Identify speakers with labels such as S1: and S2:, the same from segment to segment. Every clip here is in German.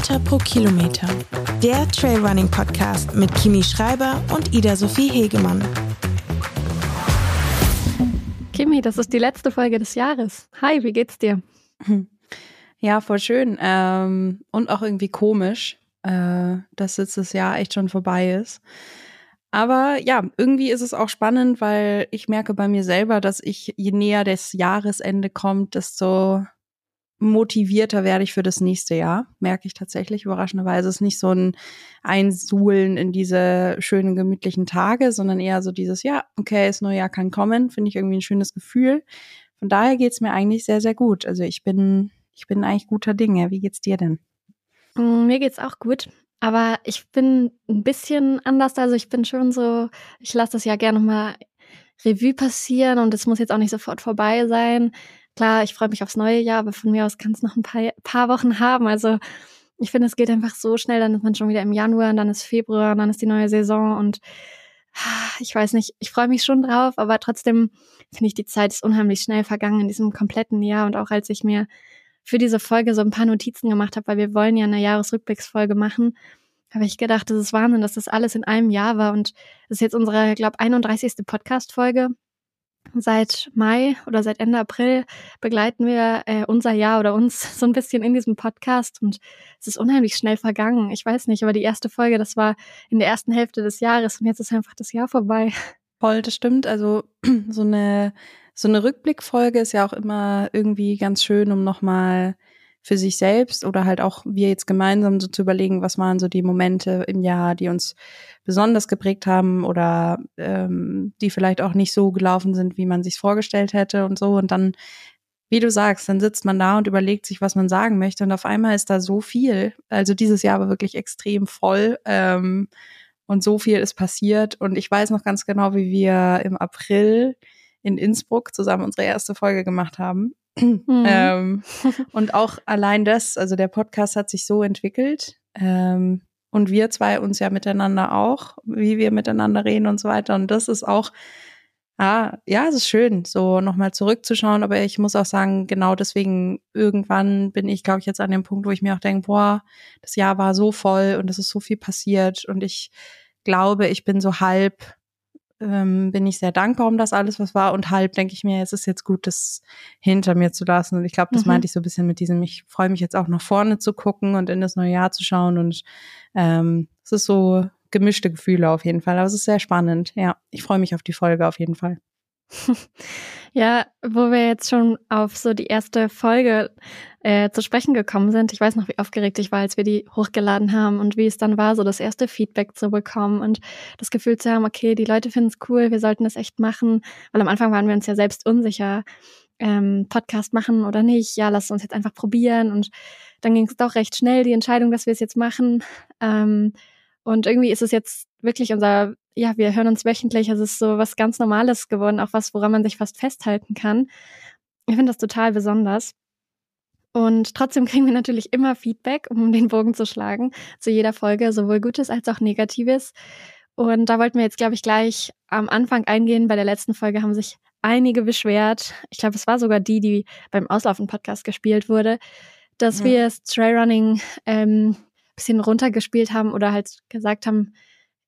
S1: Meter pro Kilometer. Der Trailrunning Podcast mit Kimi Schreiber und Ida Sophie Hegemann.
S2: Kimi, das ist die letzte Folge des Jahres. Hi, wie geht's dir?
S3: Ja, voll schön. Ähm, und auch irgendwie komisch, äh, dass jetzt das Jahr echt schon vorbei ist. Aber ja, irgendwie ist es auch spannend, weil ich merke bei mir selber, dass ich, je näher das Jahresende kommt, desto motivierter werde ich für das nächste Jahr, merke ich tatsächlich überraschenderweise. Es ist nicht so ein Einsuhlen in diese schönen, gemütlichen Tage, sondern eher so dieses, ja, okay, das neue Jahr kann kommen, finde ich irgendwie ein schönes Gefühl. Von daher geht's mir eigentlich sehr, sehr gut. Also ich bin, ich bin eigentlich guter Dinge. Wie geht's dir denn?
S2: Mm, mir geht's auch gut. Aber ich bin ein bisschen anders. Also ich bin schon so, ich lasse das ja gerne nochmal Revue passieren und es muss jetzt auch nicht sofort vorbei sein. Klar, ich freue mich aufs neue Jahr, aber von mir aus kann es noch ein paar, paar Wochen haben. Also ich finde, es geht einfach so schnell, dann ist man schon wieder im Januar, und dann ist Februar, und dann ist die neue Saison und ich weiß nicht, ich freue mich schon drauf, aber trotzdem finde ich, die Zeit ist unheimlich schnell vergangen in diesem kompletten Jahr und auch als ich mir für diese Folge so ein paar Notizen gemacht habe, weil wir wollen ja eine Jahresrückblicksfolge machen, habe ich gedacht, das ist Wahnsinn, dass das alles in einem Jahr war und das ist jetzt unsere, glaube 31. Podcast-Folge Seit Mai oder seit Ende April begleiten wir äh, unser Jahr oder uns so ein bisschen in diesem Podcast und es ist unheimlich schnell vergangen. Ich weiß nicht, aber die erste Folge, das war in der ersten Hälfte des Jahres und jetzt ist einfach das Jahr vorbei.
S3: Voll, das stimmt. Also so eine so eine Rückblickfolge ist ja auch immer irgendwie ganz schön, um nochmal für sich selbst oder halt auch wir jetzt gemeinsam so zu überlegen, was waren so die Momente im Jahr, die uns besonders geprägt haben oder ähm, die vielleicht auch nicht so gelaufen sind, wie man sich vorgestellt hätte und so. Und dann, wie du sagst, dann sitzt man da und überlegt sich, was man sagen möchte. Und auf einmal ist da so viel. Also dieses Jahr war wirklich extrem voll. Ähm, und so viel ist passiert. Und ich weiß noch ganz genau, wie wir im April in Innsbruck zusammen unsere erste Folge gemacht haben. Mhm. Ähm, und auch allein das, also der Podcast hat sich so entwickelt. Ähm, und wir zwei uns ja miteinander auch, wie wir miteinander reden und so weiter. Und das ist auch, ah, ja, es ist schön, so nochmal zurückzuschauen. Aber ich muss auch sagen, genau deswegen irgendwann bin ich, glaube ich, jetzt an dem Punkt, wo ich mir auch denke, boah, das Jahr war so voll und es ist so viel passiert. Und ich glaube, ich bin so halb ähm, bin ich sehr dankbar um das alles, was war. Und halb denke ich mir, es ist jetzt gut, das hinter mir zu lassen. Und ich glaube, das mhm. meinte ich so ein bisschen mit diesem, ich freue mich jetzt auch nach vorne zu gucken und in das neue Jahr zu schauen. Und ähm, es ist so gemischte Gefühle auf jeden Fall. Aber es ist sehr spannend. Ja, ich freue mich auf die Folge auf jeden Fall.
S2: Ja, wo wir jetzt schon auf so die erste Folge äh, zu sprechen gekommen sind. Ich weiß noch, wie aufgeregt ich war, als wir die hochgeladen haben und wie es dann war, so das erste Feedback zu bekommen und das Gefühl zu haben, okay, die Leute finden es cool, wir sollten das echt machen. Weil am Anfang waren wir uns ja selbst unsicher, ähm, Podcast machen oder nicht. Ja, lass uns jetzt einfach probieren. Und dann ging es doch recht schnell, die Entscheidung, dass wir es jetzt machen. Ähm, und irgendwie ist es jetzt wirklich unser ja, wir hören uns wöchentlich. Es ist so was ganz Normales geworden, auch was, woran man sich fast festhalten kann. Ich finde das total besonders. Und trotzdem kriegen wir natürlich immer Feedback, um den Bogen zu schlagen, zu jeder Folge, sowohl Gutes als auch Negatives. Und da wollten wir jetzt, glaube ich, gleich am Anfang eingehen. Bei der letzten Folge haben sich einige beschwert. Ich glaube, es war sogar die, die beim Auslaufen-Podcast gespielt wurde, dass mhm. wir das Trailrunning ähm, bisschen runtergespielt haben oder halt gesagt haben,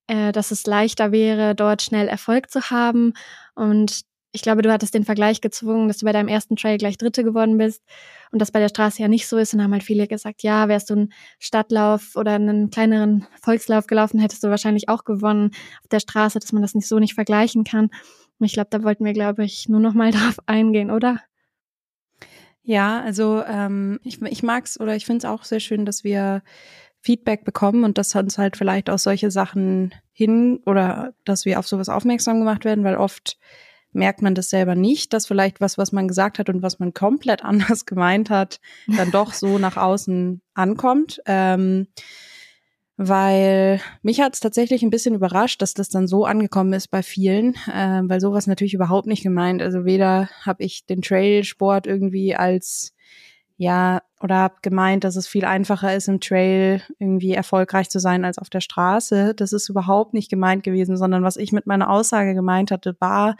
S2: äh, dass es leichter wäre, dort schnell Erfolg zu haben. Und ich glaube, du hattest den Vergleich gezwungen, dass du bei deinem ersten Trail gleich Dritte geworden bist und das bei der Straße ja nicht so ist. Und haben halt viele gesagt, ja, wärst du einen Stadtlauf oder einen kleineren Volkslauf gelaufen, hättest du wahrscheinlich auch gewonnen auf der Straße, dass man das nicht so nicht vergleichen kann. Und ich glaube, da wollten wir, glaube ich, nur noch mal darauf eingehen, oder?
S3: Ja, also ähm, ich, ich mag es oder ich finde es auch sehr schön, dass wir Feedback bekommen und dass uns halt vielleicht auch solche Sachen hin oder dass wir auf sowas aufmerksam gemacht werden, weil oft merkt man das selber nicht, dass vielleicht was, was man gesagt hat und was man komplett anders gemeint hat, dann doch so nach außen ankommt. Ähm, weil mich hat es tatsächlich ein bisschen überrascht, dass das dann so angekommen ist bei vielen, äh, weil sowas natürlich überhaupt nicht gemeint. Also weder habe ich den Trailsport irgendwie als ja, oder habe gemeint, dass es viel einfacher ist, im Trail irgendwie erfolgreich zu sein als auf der Straße. Das ist überhaupt nicht gemeint gewesen, sondern was ich mit meiner Aussage gemeint hatte, war,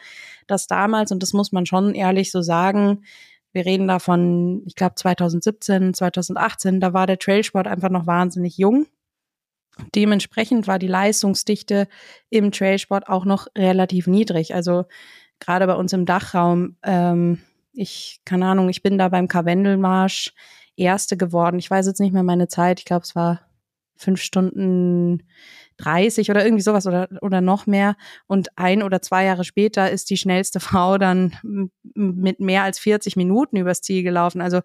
S3: dass damals, und das muss man schon ehrlich so sagen, wir reden da von, ich glaube 2017, 2018, da war der Trailsport einfach noch wahnsinnig jung. Dementsprechend war die Leistungsdichte im Trailsport auch noch relativ niedrig. Also gerade bei uns im Dachraum, ähm, ich, keine Ahnung, ich bin da beim Karwendelmarsch Erste geworden. Ich weiß jetzt nicht mehr meine Zeit. Ich glaube, es war fünf Stunden 30 oder irgendwie sowas oder, oder noch mehr. Und ein oder zwei Jahre später ist die schnellste Frau dann mit mehr als 40 Minuten übers Ziel gelaufen. Also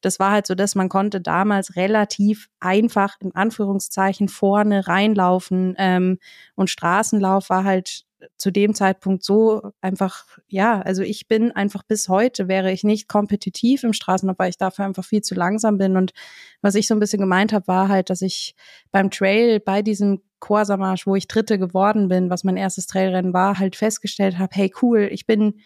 S3: das war halt so, dass man konnte damals relativ einfach in Anführungszeichen vorne reinlaufen. Ähm, und Straßenlauf war halt zu dem Zeitpunkt so einfach, ja, also ich bin einfach bis heute wäre ich nicht kompetitiv im Straßenlauf, weil ich dafür einfach viel zu langsam bin. Und was ich so ein bisschen gemeint habe, war halt, dass ich beim Trail bei diesem Corsa-Marsch, wo ich Dritte geworden bin, was mein erstes Trailrennen war, halt festgestellt habe, hey cool, ich bin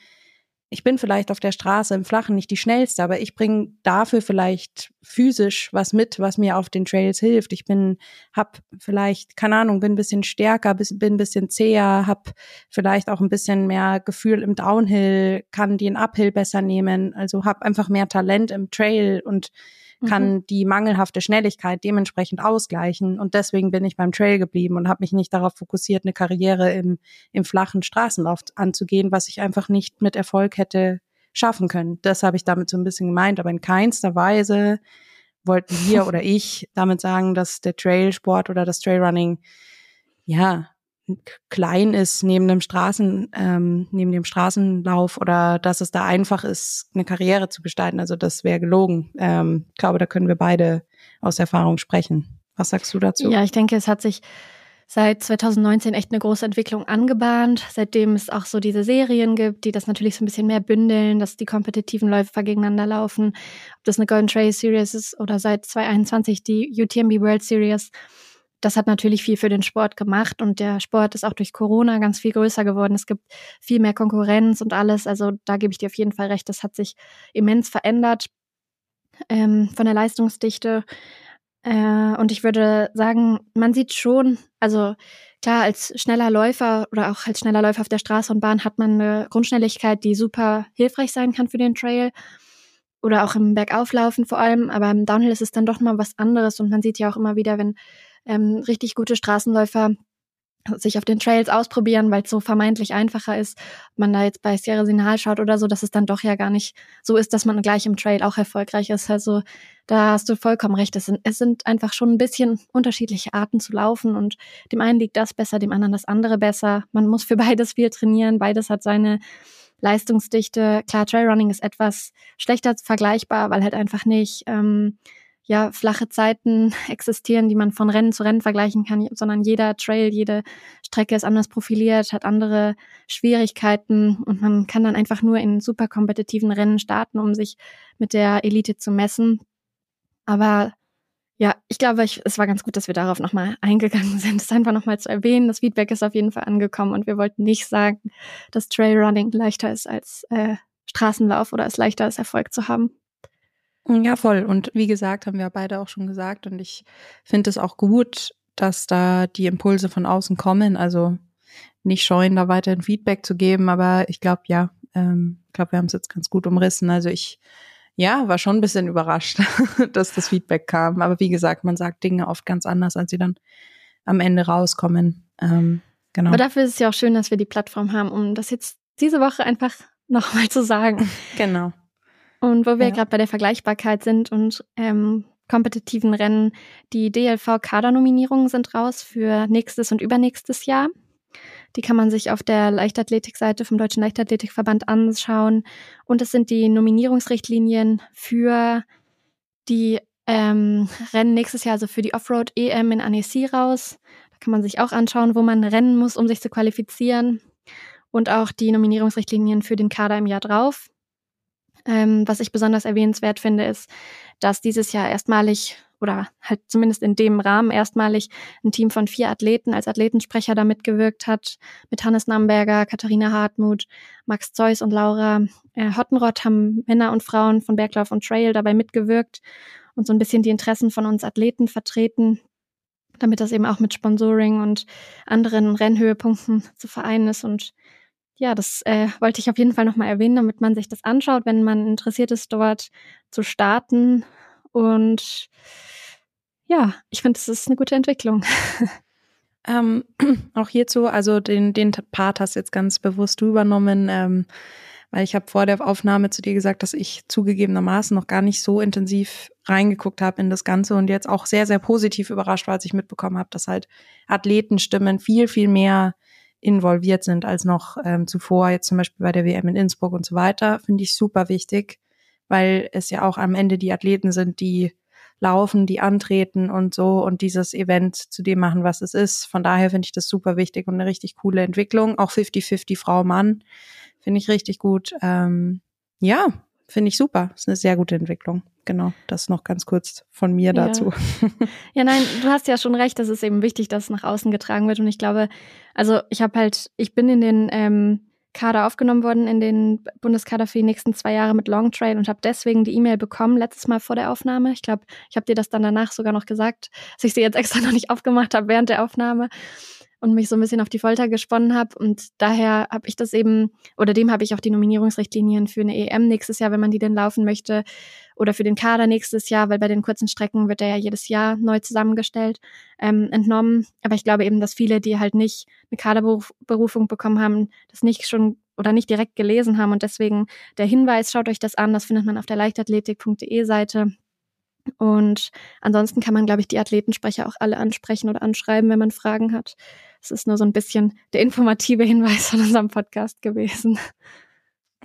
S3: ich bin vielleicht auf der Straße im Flachen nicht die schnellste, aber ich bringe dafür vielleicht physisch was mit, was mir auf den Trails hilft. Ich bin, hab vielleicht, keine Ahnung, bin ein bisschen stärker, bin ein bisschen zäher, hab vielleicht auch ein bisschen mehr Gefühl im Downhill, kann den Uphill besser nehmen, also hab einfach mehr Talent im Trail und kann mhm. die mangelhafte Schnelligkeit dementsprechend ausgleichen. Und deswegen bin ich beim Trail geblieben und habe mich nicht darauf fokussiert, eine Karriere im, im flachen Straßenlauf anzugehen, was ich einfach nicht mit Erfolg hätte schaffen können. Das habe ich damit so ein bisschen gemeint, aber in keinster Weise wollten wir oder ich damit sagen, dass der Trailsport oder das Trailrunning ja klein ist neben dem Straßen, ähm, neben dem Straßenlauf oder dass es da einfach ist, eine Karriere zu gestalten. Also das wäre gelogen. Ähm, ich glaube, da können wir beide aus Erfahrung sprechen. Was sagst du dazu?
S2: Ja, ich denke, es hat sich seit 2019 echt eine große Entwicklung angebahnt, seitdem es auch so diese Serien gibt, die das natürlich so ein bisschen mehr bündeln, dass die kompetitiven Läufer gegeneinander laufen. Ob das eine Golden Trail Series ist oder seit 2021 die UTMB World Series das hat natürlich viel für den Sport gemacht und der Sport ist auch durch Corona ganz viel größer geworden. Es gibt viel mehr Konkurrenz und alles. Also da gebe ich dir auf jeden Fall recht. Das hat sich immens verändert ähm, von der Leistungsdichte. Äh, und ich würde sagen, man sieht schon, also klar, als schneller Läufer oder auch als schneller Läufer auf der Straße und Bahn hat man eine Grundschnelligkeit, die super hilfreich sein kann für den Trail oder auch im Bergauflaufen vor allem. Aber im Downhill ist es dann doch mal was anderes und man sieht ja auch immer wieder, wenn ähm, richtig gute Straßenläufer sich auf den Trails ausprobieren, weil es so vermeintlich einfacher ist. Ob man da jetzt bei Sierra Sinal schaut oder so, dass es dann doch ja gar nicht so ist, dass man gleich im Trail auch erfolgreich ist. Also da hast du vollkommen recht. Es sind, es sind einfach schon ein bisschen unterschiedliche Arten zu laufen und dem einen liegt das besser, dem anderen das andere besser. Man muss für beides viel trainieren. Beides hat seine Leistungsdichte. Klar, Trailrunning ist etwas schlechter vergleichbar, weil halt einfach nicht ähm, ja flache Zeiten existieren, die man von Rennen zu Rennen vergleichen kann, sondern jeder Trail, jede Strecke ist anders profiliert, hat andere Schwierigkeiten und man kann dann einfach nur in super kompetitiven Rennen starten, um sich mit der Elite zu messen. Aber ja, ich glaube, ich, es war ganz gut, dass wir darauf nochmal eingegangen sind, es einfach nochmal zu erwähnen. Das Feedback ist auf jeden Fall angekommen und wir wollten nicht sagen, dass Trailrunning leichter ist als äh, Straßenlauf oder es leichter ist, Erfolg zu haben.
S3: Ja, voll. Und wie gesagt, haben wir beide auch schon gesagt. Und ich finde es auch gut, dass da die Impulse von außen kommen. Also nicht scheuen, da weiterhin Feedback zu geben. Aber ich glaube, ja, ähm, ich glaube, wir haben es jetzt ganz gut umrissen. Also ich, ja, war schon ein bisschen überrascht, dass das Feedback kam. Aber wie gesagt, man sagt Dinge oft ganz anders, als sie dann am Ende rauskommen. Ähm, genau.
S2: Aber dafür ist es ja auch schön, dass wir die Plattform haben, um das jetzt diese Woche einfach nochmal zu sagen.
S3: Genau.
S2: Und wo wir ja. gerade bei der Vergleichbarkeit sind und ähm, kompetitiven Rennen, die DLV-Kadernominierungen sind raus für nächstes und übernächstes Jahr. Die kann man sich auf der Leichtathletikseite vom Deutschen Leichtathletikverband anschauen. Und es sind die Nominierungsrichtlinien für die ähm, Rennen nächstes Jahr, also für die Offroad-EM in Annecy raus. Da kann man sich auch anschauen, wo man rennen muss, um sich zu qualifizieren. Und auch die Nominierungsrichtlinien für den Kader im Jahr drauf. Ähm, was ich besonders erwähnenswert finde, ist, dass dieses Jahr erstmalig oder halt zumindest in dem Rahmen erstmalig ein Team von vier Athleten als Athletensprecher da mitgewirkt hat. Mit Hannes Namberger, Katharina Hartmut, Max Zeus und Laura äh, Hottenrott haben Männer und Frauen von Berglauf und Trail dabei mitgewirkt und so ein bisschen die Interessen von uns Athleten vertreten, damit das eben auch mit Sponsoring und anderen Rennhöhepunkten zu vereinen ist und ja, das äh, wollte ich auf jeden Fall nochmal erwähnen, damit man sich das anschaut, wenn man interessiert ist, dort zu starten. Und ja, ich finde, das ist eine gute Entwicklung.
S3: Ähm, auch hierzu, also den, den Part hast du jetzt ganz bewusst du übernommen, ähm, weil ich habe vor der Aufnahme zu dir gesagt, dass ich zugegebenermaßen noch gar nicht so intensiv reingeguckt habe in das Ganze und jetzt auch sehr, sehr positiv überrascht war, als ich mitbekommen habe, dass halt Athletenstimmen viel, viel mehr involviert sind als noch ähm, zuvor, jetzt zum Beispiel bei der WM in Innsbruck und so weiter, finde ich super wichtig, weil es ja auch am Ende die Athleten sind, die laufen, die antreten und so und dieses Event zu dem machen, was es ist. Von daher finde ich das super wichtig und eine richtig coole Entwicklung. Auch 50-50 Frau-Mann finde ich richtig gut. Ähm, ja, finde ich super. Ist eine sehr gute Entwicklung. Genau, das noch ganz kurz von mir ja. dazu.
S2: Ja, nein, du hast ja schon recht, es ist eben wichtig, dass es nach außen getragen wird. Und ich glaube, also ich habe halt, ich bin in den ähm, Kader aufgenommen worden, in den Bundeskader für die nächsten zwei Jahre mit Long Trail und habe deswegen die E-Mail bekommen, letztes Mal vor der Aufnahme. Ich glaube, ich habe dir das dann danach sogar noch gesagt, dass ich sie jetzt extra noch nicht aufgemacht habe während der Aufnahme und mich so ein bisschen auf die Folter gesponnen habe. Und daher habe ich das eben, oder dem habe ich auch die Nominierungsrichtlinien für eine EM nächstes Jahr, wenn man die denn laufen möchte, oder für den Kader nächstes Jahr, weil bei den kurzen Strecken wird der ja jedes Jahr neu zusammengestellt, ähm, entnommen. Aber ich glaube eben, dass viele, die halt nicht eine Kaderberufung bekommen haben, das nicht schon oder nicht direkt gelesen haben. Und deswegen der Hinweis, schaut euch das an, das findet man auf der leichtathletik.de Seite. Und ansonsten kann man, glaube ich, die Athletensprecher auch alle ansprechen oder anschreiben, wenn man Fragen hat. Es ist nur so ein bisschen der informative Hinweis von unserem Podcast gewesen.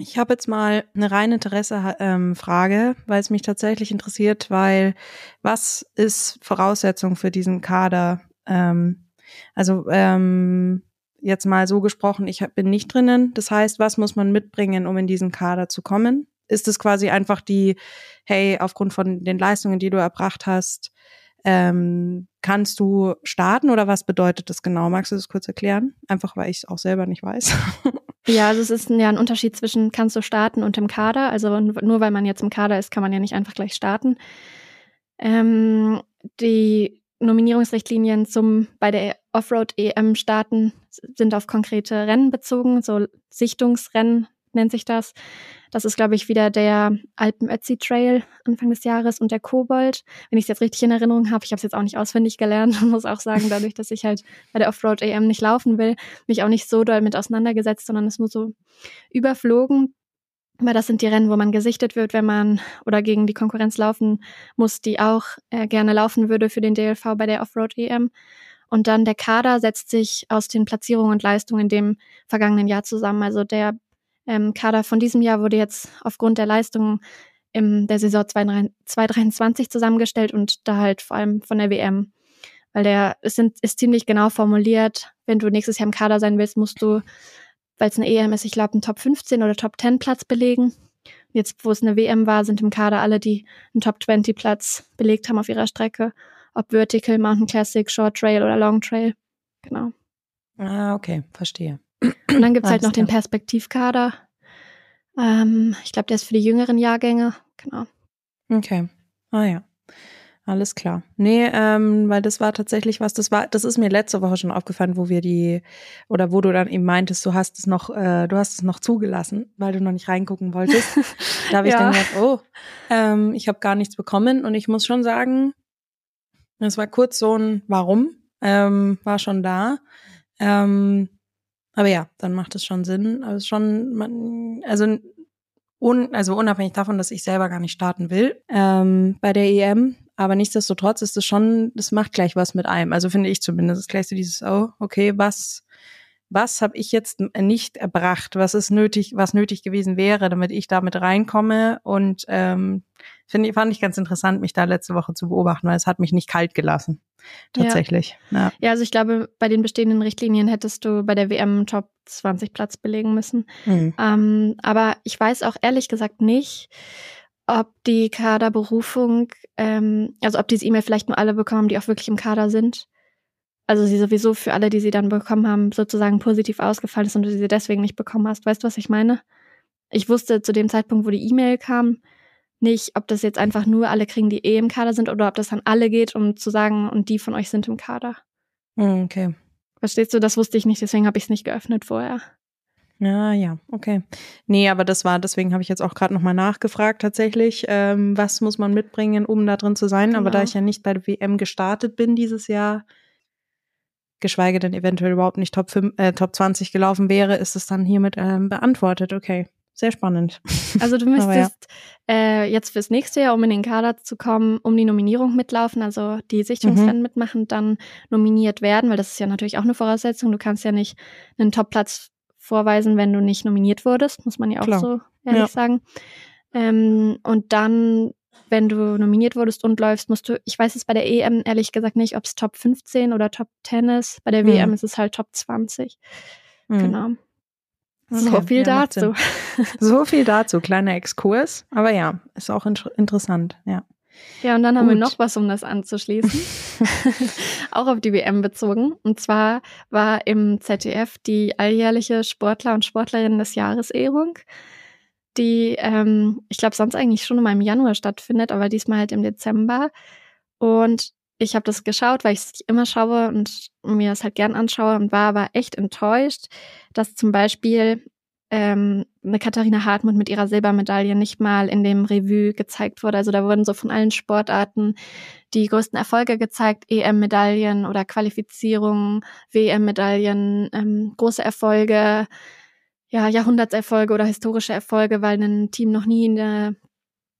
S3: Ich habe jetzt mal eine reine Interesse-Frage, ähm, weil es mich tatsächlich interessiert, weil was ist Voraussetzung für diesen Kader? Ähm, also ähm, jetzt mal so gesprochen, ich bin nicht drinnen. Das heißt, was muss man mitbringen, um in diesen Kader zu kommen? Ist es quasi einfach die, hey, aufgrund von den Leistungen, die du erbracht hast, ähm, kannst du starten oder was bedeutet das genau? Magst du das kurz erklären? Einfach weil ich es auch selber nicht weiß.
S2: Ja, also es ist ja ein Unterschied zwischen kannst du starten und im Kader. Also nur weil man jetzt im Kader ist, kann man ja nicht einfach gleich starten. Ähm, die Nominierungsrichtlinien zum bei der Offroad EM starten sind auf konkrete Rennen bezogen, so Sichtungsrennen nennt sich das. Das ist, glaube ich, wieder der Alpen-Ötzi Trail Anfang des Jahres und der Kobold. Wenn ich es jetzt richtig in Erinnerung habe, ich habe es jetzt auch nicht auswendig gelernt und muss auch sagen, dadurch, dass ich halt bei der Offroad EM nicht laufen will, mich auch nicht so doll mit auseinandergesetzt, sondern es nur so überflogen. Aber das sind die Rennen, wo man gesichtet wird, wenn man oder gegen die Konkurrenz laufen muss, die auch äh, gerne laufen würde für den DLV bei der Offroad EM. Und dann der Kader setzt sich aus den Platzierungen und Leistungen in dem vergangenen Jahr zusammen. Also der ähm, Kader von diesem Jahr wurde jetzt aufgrund der Leistungen in der Saison 2023 zusammengestellt und da halt vor allem von der WM. Weil der ist, ist ziemlich genau formuliert, wenn du nächstes Jahr im Kader sein willst, musst du, weil es eine EM ist, ich glaube, einen Top 15 oder Top 10 Platz belegen. Jetzt, wo es eine WM war, sind im Kader alle, die einen Top 20 Platz belegt haben auf ihrer Strecke. Ob Vertical, Mountain Classic, Short Trail oder Long Trail. Genau.
S3: Ah, okay, verstehe.
S2: Und dann gibt's halt noch den Perspektivkader. Ähm, ich glaube, der ist für die jüngeren Jahrgänge. Genau.
S3: Okay. Ah ja. Alles klar. Nee, ähm, weil das war tatsächlich was, das war, das ist mir letzte Woche schon aufgefallen, wo wir die, oder wo du dann eben meintest, du hast es noch, äh, du hast es noch zugelassen, weil du noch nicht reingucken wolltest. da habe ich ja. dann gedacht, oh, ähm, ich habe gar nichts bekommen und ich muss schon sagen, es war kurz so ein Warum, ähm, war schon da. Ähm, aber ja, dann macht es schon Sinn. Aber es ist schon, man, also, un, also unabhängig davon, dass ich selber gar nicht starten will ähm, bei der EM. Aber nichtsdestotrotz ist es schon, das macht gleich was mit einem. Also finde ich zumindest. Gleich so dieses, oh, okay, was was habe ich jetzt nicht erbracht, was ist nötig, was nötig gewesen wäre, damit ich damit reinkomme. Und ähm, finde, fand ich ganz interessant, mich da letzte Woche zu beobachten, weil es hat mich nicht kalt gelassen. Tatsächlich.
S2: Ja, ja. ja also ich glaube, bei den bestehenden Richtlinien hättest du bei der WM Top 20 Platz belegen müssen. Mhm. Ähm, aber ich weiß auch ehrlich gesagt nicht, ob die Kaderberufung, ähm, also ob diese E-Mail vielleicht nur alle bekommen, die auch wirklich im Kader sind also sie sowieso für alle, die sie dann bekommen haben, sozusagen positiv ausgefallen ist und du sie deswegen nicht bekommen hast. Weißt du, was ich meine? Ich wusste zu dem Zeitpunkt, wo die E-Mail kam, nicht, ob das jetzt einfach nur alle kriegen, die eh im Kader sind oder ob das an alle geht, um zu sagen, und die von euch sind im Kader.
S3: Hm, okay.
S2: Verstehst du? Das wusste ich nicht, deswegen habe ich es nicht geöffnet vorher.
S3: Ja, ja, okay. Nee, aber das war, deswegen habe ich jetzt auch gerade nochmal nachgefragt tatsächlich, ähm, was muss man mitbringen, um da drin zu sein. Genau. Aber da genau. ich ja nicht bei der WM gestartet bin dieses Jahr, geschweige denn eventuell überhaupt nicht Top, 5, äh, Top 20 gelaufen wäre, ist es dann hiermit ähm, beantwortet. Okay, sehr spannend.
S2: Also du müsstest ja. äh, jetzt fürs nächste Jahr, um in den Kader zu kommen, um die Nominierung mitlaufen, also die Sichtungsrennen mhm. mitmachen, dann nominiert werden, weil das ist ja natürlich auch eine Voraussetzung. Du kannst ja nicht einen Top-Platz vorweisen, wenn du nicht nominiert wurdest, muss man ja auch Klar. so ehrlich ja. sagen. Ähm, und dann, wenn du nominiert wurdest und läufst, musst du, ich weiß es bei der EM ehrlich gesagt nicht, ob es Top 15 oder Top 10 ist. Bei der mhm. WM ist es halt Top 20. Mhm. Genau. Okay, so viel ja, dazu.
S3: So viel dazu, kleiner Exkurs. Aber ja, ist auch in interessant, ja.
S2: Ja, und dann haben Gut. wir noch was, um das anzuschließen. auch auf die WM bezogen. Und zwar war im ZDF die alljährliche Sportler und Sportlerinnen des Jahres Ehrung, die, ähm, ich glaube, sonst eigentlich schon immer im Januar stattfindet, aber diesmal halt im Dezember. Und ich habe das geschaut, weil ich es immer schaue und mir es halt gern anschaue und war aber echt enttäuscht, dass zum Beispiel ähm, eine Katharina Hartmut mit ihrer Silbermedaille nicht mal in dem Revue gezeigt wurde. Also da wurden so von allen Sportarten die größten Erfolge gezeigt, EM-Medaillen oder Qualifizierungen, WM-Medaillen, ähm, große Erfolge, ja, Jahrhundertserfolge oder historische Erfolge, weil ein Team noch nie in der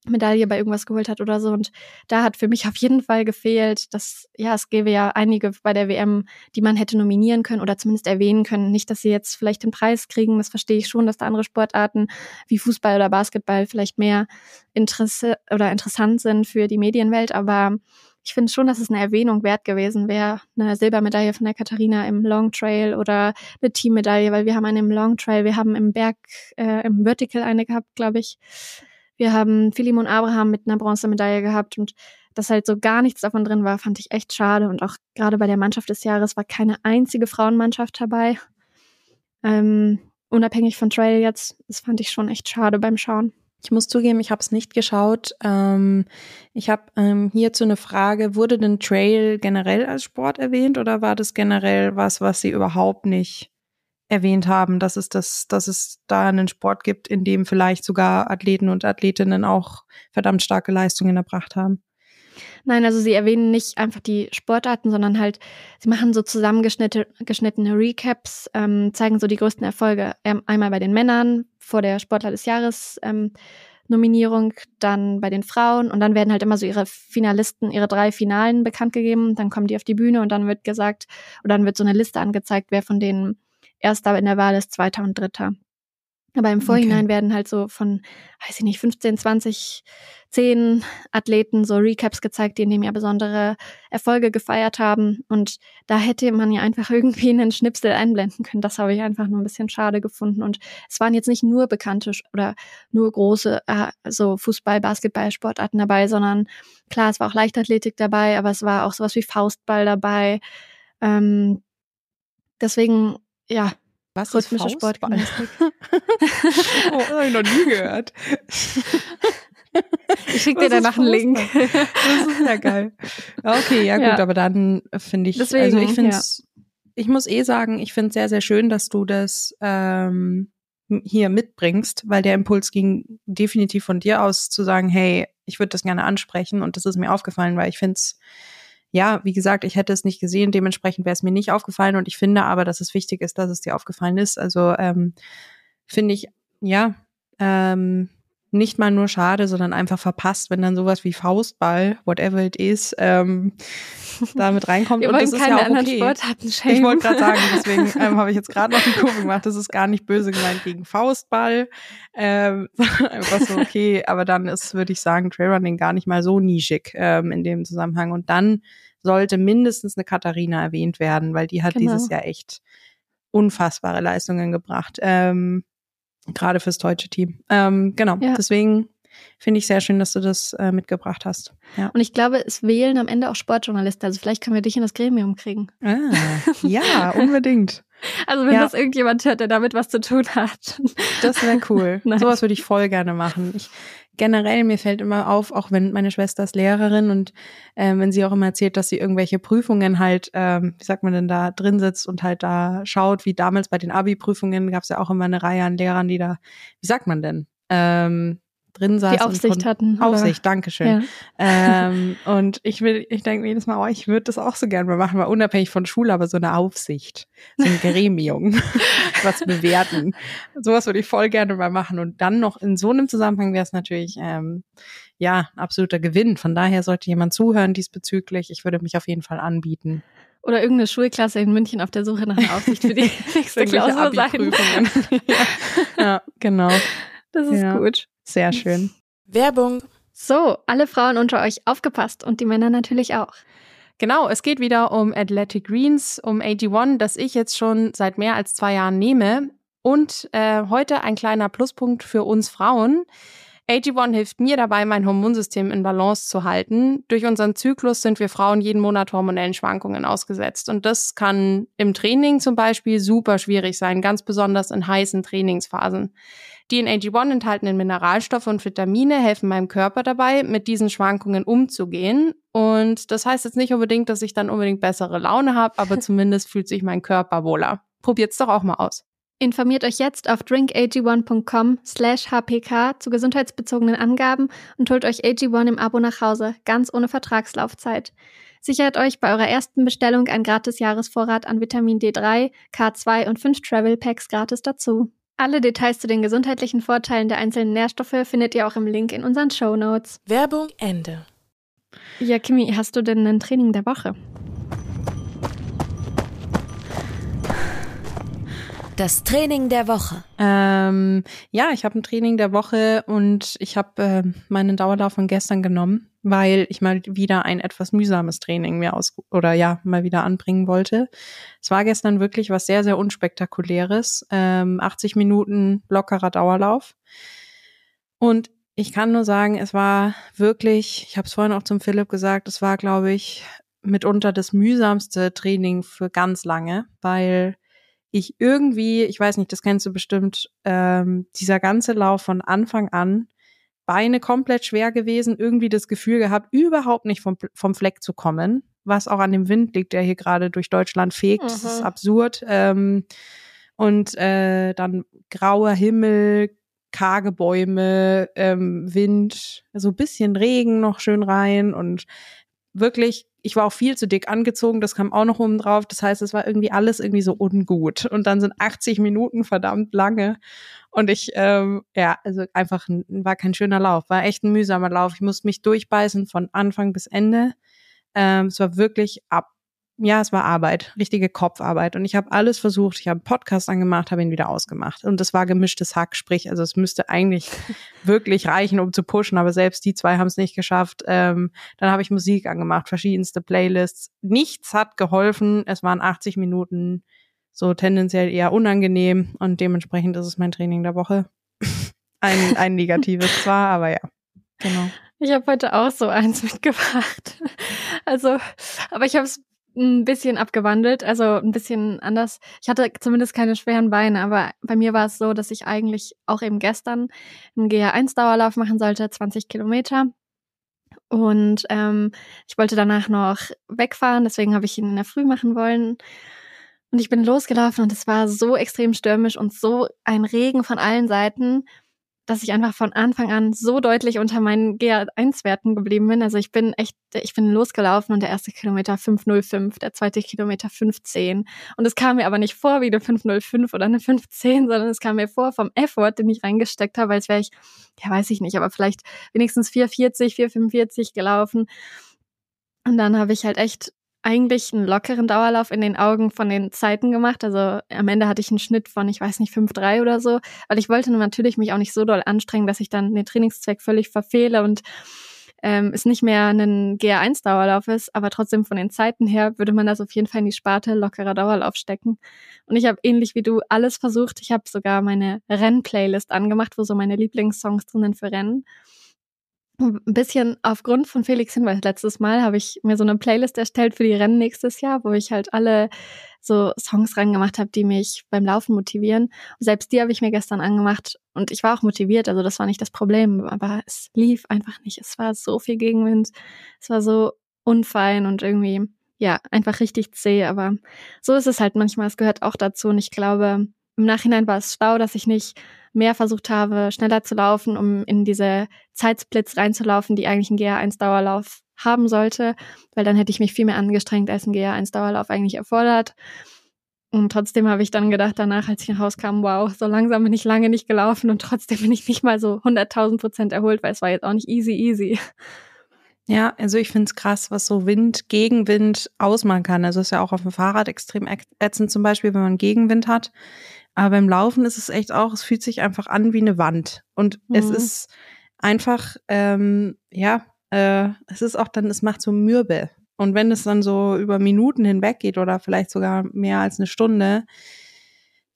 S2: Medaille bei irgendwas geholt hat oder so. Und da hat für mich auf jeden Fall gefehlt, dass, ja, es gäbe ja einige bei der WM, die man hätte nominieren können oder zumindest erwähnen können. Nicht, dass sie jetzt vielleicht den Preis kriegen, das verstehe ich schon, dass da andere Sportarten wie Fußball oder Basketball vielleicht mehr Interesse oder interessant sind für die Medienwelt, aber ich finde schon, dass es eine Erwähnung wert gewesen wäre, eine Silbermedaille von der Katharina im Long Trail oder eine Teammedaille, weil wir haben eine im Long Trail, wir haben im Berg, äh, im Vertical eine gehabt, glaube ich. Wir haben Philemon Abraham mit einer Bronzemedaille gehabt und dass halt so gar nichts davon drin war, fand ich echt schade. Und auch gerade bei der Mannschaft des Jahres war keine einzige Frauenmannschaft dabei. Ähm, unabhängig von Trail jetzt, das fand ich schon echt schade beim Schauen.
S3: Ich muss zugeben, ich habe es nicht geschaut. Ähm, ich habe ähm, hierzu eine Frage, wurde denn Trail generell als Sport erwähnt oder war das generell was, was Sie überhaupt nicht erwähnt haben, dass es das, dass es da einen Sport gibt, in dem vielleicht sogar Athleten und Athletinnen auch verdammt starke Leistungen erbracht haben.
S2: Nein, also sie erwähnen nicht einfach die Sportarten, sondern halt, sie machen so zusammengeschnittene Recaps, ähm, zeigen so die größten Erfolge. Ähm, einmal bei den Männern vor der Sportler des Jahres ähm, Nominierung, dann bei den Frauen und dann werden halt immer so ihre Finalisten, ihre drei Finalen bekannt gegeben. Dann kommen die auf die Bühne und dann wird gesagt, oder dann wird so eine Liste angezeigt, wer von denen Erster in der Wahl ist, Zweiter und Dritter. Aber im Vorhinein okay. werden halt so von, weiß ich nicht, 15, 20, 10 Athleten so Recaps gezeigt, die in dem Jahr besondere Erfolge gefeiert haben. Und da hätte man ja einfach irgendwie einen Schnipsel einblenden können. Das habe ich einfach nur ein bisschen schade gefunden. Und es waren jetzt nicht nur bekannte oder nur große, äh, so Fußball, Basketball, Sportarten dabei, sondern klar, es war auch Leichtathletik dabei, aber es war auch sowas wie Faustball dabei. Ähm, deswegen ja,
S3: was rhythmische Sportgymnastik. oh, das habe ich noch nie gehört.
S2: Ich schicke dir danach einen Link.
S3: Das ist ja geil. Okay, ja gut, ja. aber dann finde ich, Deswegen, also ich finde ja. ich muss eh sagen, ich finde es sehr, sehr schön, dass du das ähm, hier mitbringst, weil der Impuls ging definitiv von dir aus zu sagen, hey, ich würde das gerne ansprechen und das ist mir aufgefallen, weil ich finde es ja, wie gesagt, ich hätte es nicht gesehen, dementsprechend wäre es mir nicht aufgefallen und ich finde aber, dass es wichtig ist, dass es dir aufgefallen ist. Also ähm, finde ich, ja, ähm, nicht mal nur schade, sondern einfach verpasst, wenn dann sowas wie Faustball, whatever it is, ähm, damit reinkommt.
S2: Wir und das ist ja auch okay. Sportarten
S3: ich wollte gerade sagen, deswegen ähm, habe ich jetzt gerade noch die Kurve gemacht. Das ist gar nicht böse gemeint gegen Faustball, ähm, einfach so okay. Aber dann ist, würde ich sagen, Trailrunning gar nicht mal so nischig ähm, in dem Zusammenhang. Und dann sollte mindestens eine Katharina erwähnt werden, weil die hat genau. dieses Jahr echt unfassbare Leistungen gebracht. Ähm, Gerade fürs deutsche Team. Ähm, genau, ja. deswegen finde ich sehr schön, dass du das äh, mitgebracht hast.
S2: Ja. Und ich glaube, es wählen am Ende auch Sportjournalisten. Also vielleicht können wir dich in das Gremium kriegen.
S3: Ah, ja, unbedingt.
S2: Also wenn ja. das irgendjemand hört, der damit was zu tun hat.
S3: Das wäre cool. Sowas würde ich voll gerne machen. Ich, generell, mir fällt immer auf, auch wenn meine Schwester ist Lehrerin und äh, wenn sie auch immer erzählt, dass sie irgendwelche Prüfungen halt, ähm, wie sagt man denn, da drin sitzt und halt da schaut, wie damals bei den Abi-Prüfungen gab es ja auch immer eine Reihe an Lehrern, die da, wie sagt man denn, ähm, drin saß.
S2: Die Aufsicht hatten.
S3: Aufsicht, danke schön. Ja. Ähm, und ich will, ich denke jedes Mal, oh, ich würde das auch so gerne mal machen, mal unabhängig von Schule, aber so eine Aufsicht, so ein Gremium, was bewerten. Sowas würde ich voll gerne mal machen. Und dann noch in so einem Zusammenhang wäre es natürlich, ähm, ja, ein absoluter Gewinn. Von daher sollte jemand zuhören diesbezüglich. Ich würde mich auf jeden Fall anbieten.
S2: Oder irgendeine Schulklasse in München auf der Suche nach einer Aufsicht für die nächste Klausur sein.
S3: ja. ja, genau.
S2: Das ist ja. gut.
S3: Sehr schön.
S1: Werbung.
S2: So, alle Frauen unter euch aufgepasst und die Männer natürlich auch.
S3: Genau, es geht wieder um Athletic Greens, um AG1, das ich jetzt schon seit mehr als zwei Jahren nehme. Und äh, heute ein kleiner Pluspunkt für uns Frauen. AG1 hilft mir dabei, mein Hormonsystem in Balance zu halten. Durch unseren Zyklus sind wir Frauen jeden Monat hormonellen Schwankungen ausgesetzt. Und das kann im Training zum Beispiel super schwierig sein, ganz besonders in heißen Trainingsphasen. Die in AG1 enthaltenen Mineralstoffe und Vitamine helfen meinem Körper dabei, mit diesen Schwankungen umzugehen. Und das heißt jetzt nicht unbedingt, dass ich dann unbedingt bessere Laune habe, aber zumindest fühlt sich mein Körper wohler. Probiert's doch auch mal aus.
S2: Informiert euch jetzt auf drinkag1.com slash hpk zu gesundheitsbezogenen Angaben und holt euch AG1 im Abo nach Hause, ganz ohne Vertragslaufzeit. Sichert euch bei eurer ersten Bestellung ein gratis Jahresvorrat an Vitamin D3, K2 und 5 Travel Packs gratis dazu. Alle Details zu den gesundheitlichen Vorteilen der einzelnen Nährstoffe findet ihr auch im Link in unseren Show Notes.
S1: Werbung Ende.
S2: Ja, Kimi, hast du denn ein Training der Woche?
S1: Das Training der Woche.
S3: Ähm, ja, ich habe ein Training der Woche und ich habe äh, meinen Dauerlauf von gestern genommen weil ich mal wieder ein etwas mühsames Training mir aus oder ja mal wieder anbringen wollte. Es war gestern wirklich was sehr sehr unspektakuläres, ähm, 80 Minuten lockerer Dauerlauf und ich kann nur sagen, es war wirklich, ich habe es vorhin auch zum Philipp gesagt, es war glaube ich mitunter das mühsamste Training für ganz lange, weil ich irgendwie, ich weiß nicht, das kennst du bestimmt, ähm, dieser ganze Lauf von Anfang an Beine komplett schwer gewesen, irgendwie das Gefühl gehabt, überhaupt nicht vom, vom Fleck zu kommen, was auch an dem Wind liegt, der hier gerade durch Deutschland fegt. Mhm. Das ist mhm. absurd. Ähm, und äh, dann grauer Himmel, karge Bäume, ähm, Wind, so ein bisschen Regen noch schön rein und wirklich, ich war auch viel zu dick angezogen, das kam auch noch oben drauf. Das heißt, es war irgendwie alles irgendwie so ungut. Und dann sind 80 Minuten verdammt lange. Und ich, ähm, ja, also einfach war kein schöner Lauf, war echt ein mühsamer Lauf. Ich musste mich durchbeißen von Anfang bis Ende. Ähm, es war wirklich ab, ja, es war Arbeit, richtige Kopfarbeit. Und ich habe alles versucht. Ich habe einen Podcast angemacht, habe ihn wieder ausgemacht. Und das war gemischtes Hack, sprich, also es müsste eigentlich wirklich reichen, um zu pushen, aber selbst die zwei haben es nicht geschafft. Ähm, dann habe ich Musik angemacht, verschiedenste Playlists. Nichts hat geholfen. Es waren 80 Minuten so tendenziell eher unangenehm und dementsprechend ist es mein Training der Woche. ein, ein negatives zwar, aber ja. Genau.
S2: Ich habe heute auch so eins mitgebracht. Also, aber ich habe es ein bisschen abgewandelt, also ein bisschen anders. Ich hatte zumindest keine schweren Beine, aber bei mir war es so, dass ich eigentlich auch eben gestern einen GR1-Dauerlauf machen sollte, 20 Kilometer. Und ähm, ich wollte danach noch wegfahren, deswegen habe ich ihn in der Früh machen wollen. Und ich bin losgelaufen und es war so extrem stürmisch und so ein Regen von allen Seiten, dass ich einfach von Anfang an so deutlich unter meinen GA1-Werten geblieben bin. Also ich bin echt, ich bin losgelaufen und der erste Kilometer 505, der zweite Kilometer 510. Und es kam mir aber nicht vor wie eine 505 oder eine 510, sondern es kam mir vor vom Effort, den ich reingesteckt habe, als wäre ich, ja weiß ich nicht, aber vielleicht wenigstens 440, 445 gelaufen. Und dann habe ich halt echt eigentlich einen lockeren Dauerlauf in den Augen von den Zeiten gemacht. Also am Ende hatte ich einen Schnitt von, ich weiß nicht, 5,3 oder so, weil ich wollte natürlich mich auch nicht so doll anstrengen, dass ich dann den Trainingszweck völlig verfehle und ähm, es nicht mehr ein GR1-Dauerlauf ist, aber trotzdem von den Zeiten her würde man das auf jeden Fall in die Sparte lockerer Dauerlauf stecken. Und ich habe ähnlich wie du alles versucht. Ich habe sogar meine Renn-Playlist angemacht, wo so meine Lieblingssongs drinnen für Rennen ein bisschen aufgrund von Felix Hinweis. Letztes Mal habe ich mir so eine Playlist erstellt für die Rennen nächstes Jahr, wo ich halt alle so Songs reingemacht habe, die mich beim Laufen motivieren. Und selbst die habe ich mir gestern angemacht und ich war auch motiviert, also das war nicht das Problem, aber es lief einfach nicht. Es war so viel Gegenwind, es war so unfein und irgendwie, ja, einfach richtig zäh, aber so ist es halt manchmal, es gehört auch dazu. Und ich glaube, im Nachhinein war es schlau, dass ich nicht mehr versucht habe, schneller zu laufen, um in diese Zeitsplits reinzulaufen, die eigentlich ein GA1-Dauerlauf haben sollte, weil dann hätte ich mich viel mehr angestrengt, als ein GA1-Dauerlauf eigentlich erfordert. Und trotzdem habe ich dann gedacht danach, als ich nach Hause kam, wow, so langsam bin ich lange nicht gelaufen und trotzdem bin ich nicht mal so 100.000 Prozent erholt, weil es war jetzt auch nicht easy, easy.
S3: Ja, also ich finde es krass, was so Wind, Gegenwind ausmachen kann. Also ist ja auch auf dem Fahrrad extrem ätzend zum Beispiel, wenn man Gegenwind hat. Aber beim Laufen ist es echt auch, es fühlt sich einfach an wie eine Wand. Und mhm. es ist einfach, ähm, ja, äh, es ist auch dann, es macht so mürbe. Und wenn es dann so über Minuten hinweg geht oder vielleicht sogar mehr als eine Stunde,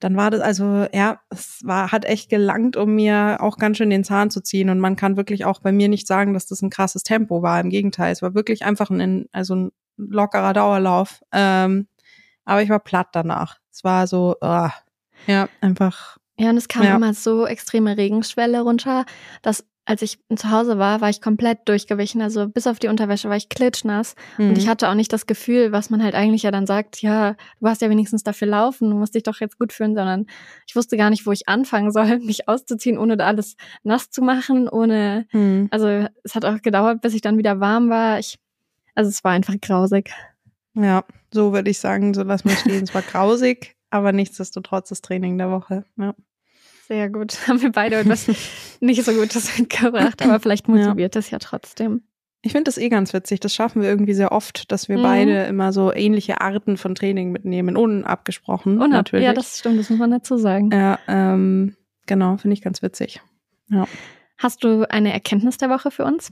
S3: dann war das also, ja, es war, hat echt gelangt, um mir auch ganz schön den Zahn zu ziehen. Und man kann wirklich auch bei mir nicht sagen, dass das ein krasses Tempo war. Im Gegenteil, es war wirklich einfach ein, also ein lockerer Dauerlauf. Ähm, aber ich war platt danach. Es war so, uh, ja, einfach.
S2: Ja, und es kam ja. immer so extreme Regenschwelle runter, dass als ich zu Hause war, war ich komplett durchgewichen. Also bis auf die Unterwäsche war ich klitschnass. Mhm. Und ich hatte auch nicht das Gefühl, was man halt eigentlich ja dann sagt, ja, du hast ja wenigstens dafür laufen, du musst dich doch jetzt gut fühlen, sondern ich wusste gar nicht, wo ich anfangen soll, mich auszuziehen, ohne da alles nass zu machen, ohne, mhm. also es hat auch gedauert, bis ich dann wieder warm war. Ich, also es war einfach grausig.
S3: Ja, so würde ich sagen, so lass mal stehen. es war grausig, aber nichtsdestotrotz das Training der Woche. Ja.
S2: Sehr gut. Haben wir beide etwas nicht so Gutes mitgebracht, aber vielleicht motiviert ja. es ja trotzdem.
S3: Ich finde das eh ganz witzig. Das schaffen wir irgendwie sehr oft, dass wir mhm. beide immer so ähnliche Arten von Training mitnehmen, unabgesprochen. Unab natürlich.
S2: Ja, das stimmt, das muss man dazu sagen.
S3: Ja, ähm, genau, finde ich ganz witzig. Ja.
S2: Hast du eine Erkenntnis der Woche für uns?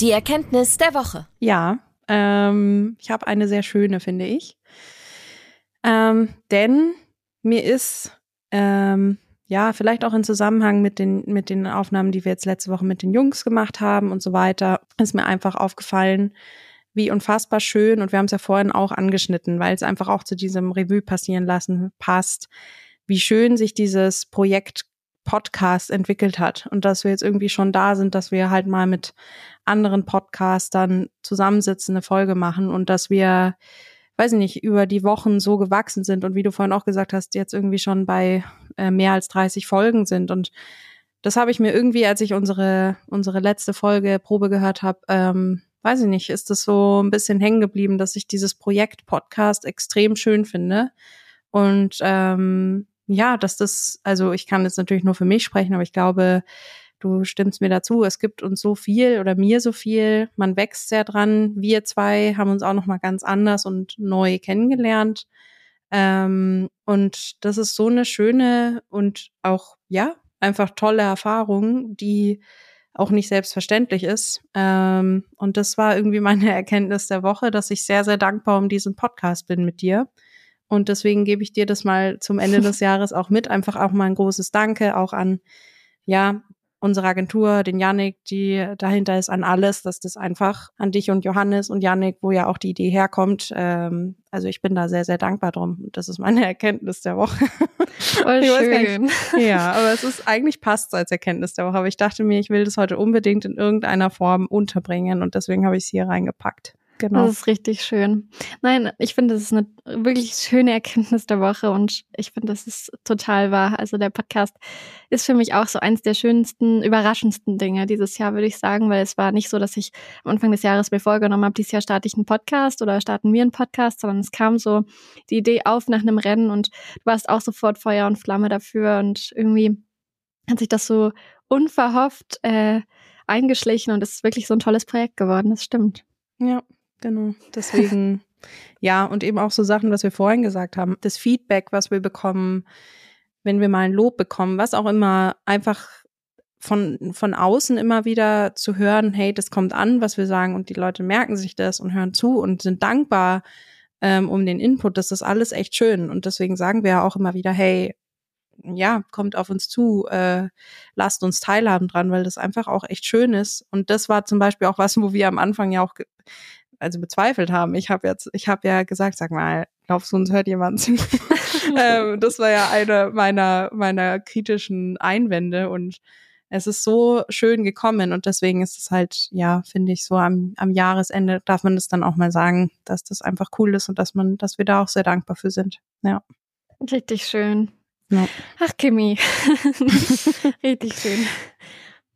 S4: Die Erkenntnis der Woche.
S3: Ja, ähm, ich habe eine sehr schöne, finde ich. Ähm, denn mir ist, ähm, ja, vielleicht auch in Zusammenhang mit den, mit den Aufnahmen, die wir jetzt letzte Woche mit den Jungs gemacht haben und so weiter, ist mir einfach aufgefallen, wie unfassbar schön, und wir haben es ja vorhin auch angeschnitten, weil es einfach auch zu diesem Revue passieren lassen passt, wie schön sich dieses Projekt Podcast entwickelt hat und dass wir jetzt irgendwie schon da sind, dass wir halt mal mit anderen Podcastern zusammensitzen, eine Folge machen und dass wir weiß ich nicht, über die Wochen so gewachsen sind und wie du vorhin auch gesagt hast, jetzt irgendwie schon bei äh, mehr als 30 Folgen sind. Und das habe ich mir irgendwie, als ich unsere, unsere letzte Folge Probe gehört habe, ähm, weiß ich nicht, ist das so ein bisschen hängen geblieben, dass ich dieses Projekt Podcast extrem schön finde. Und ähm, ja, dass das, also ich kann jetzt natürlich nur für mich sprechen, aber ich glaube, du stimmst mir dazu, es gibt uns so viel oder mir so viel, man wächst sehr dran. Wir zwei haben uns auch noch mal ganz anders und neu kennengelernt. Ähm, und das ist so eine schöne und auch, ja, einfach tolle Erfahrung, die auch nicht selbstverständlich ist. Ähm, und das war irgendwie meine Erkenntnis der Woche, dass ich sehr, sehr dankbar um diesen Podcast bin mit dir. Und deswegen gebe ich dir das mal zum Ende des Jahres auch mit. Einfach auch mal ein großes Danke auch an, ja, unsere Agentur, den Yannick, die dahinter ist an alles, dass das einfach an dich und Johannes und Yannick, wo ja auch die Idee herkommt. Ähm, also ich bin da sehr, sehr dankbar drum. Das ist meine Erkenntnis der Woche.
S2: Voll schön.
S3: Ja, aber es ist eigentlich passt als Erkenntnis der Woche. Aber ich dachte mir, ich will das heute unbedingt in irgendeiner Form unterbringen und deswegen habe ich es hier reingepackt.
S2: Genau. Das ist richtig schön. Nein, ich finde, das ist eine wirklich schöne Erkenntnis der Woche und ich finde, das ist total wahr. Also der Podcast ist für mich auch so eins der schönsten, überraschendsten Dinge dieses Jahr, würde ich sagen, weil es war nicht so, dass ich am Anfang des Jahres mir vorgenommen habe, dieses Jahr starte ich einen Podcast oder starten wir einen Podcast, sondern es kam so die Idee auf nach einem Rennen und du warst auch sofort Feuer und Flamme dafür und irgendwie hat sich das so unverhofft äh, eingeschlichen und es ist wirklich so ein tolles Projekt geworden, das stimmt.
S3: Ja, Genau. Deswegen, ja, und eben auch so Sachen, was wir vorhin gesagt haben. Das Feedback, was wir bekommen, wenn wir mal ein Lob bekommen, was auch immer, einfach von, von außen immer wieder zu hören, hey, das kommt an, was wir sagen, und die Leute merken sich das und hören zu und sind dankbar ähm, um den Input. Das ist alles echt schön. Und deswegen sagen wir ja auch immer wieder, hey, ja, kommt auf uns zu, äh, lasst uns teilhaben dran, weil das einfach auch echt schön ist. Und das war zum Beispiel auch was, wo wir am Anfang ja auch also bezweifelt haben. Ich habe jetzt, ich habe ja gesagt, sag mal, glaubst du, uns hört jemand zu? ähm, das war ja eine meiner meiner kritischen Einwände und es ist so schön gekommen und deswegen ist es halt, ja, finde ich, so am, am Jahresende darf man das dann auch mal sagen, dass das einfach cool ist und dass man, dass wir da auch sehr dankbar für sind. Ja.
S2: Richtig schön. Ja. Ach, Kimi. Richtig schön.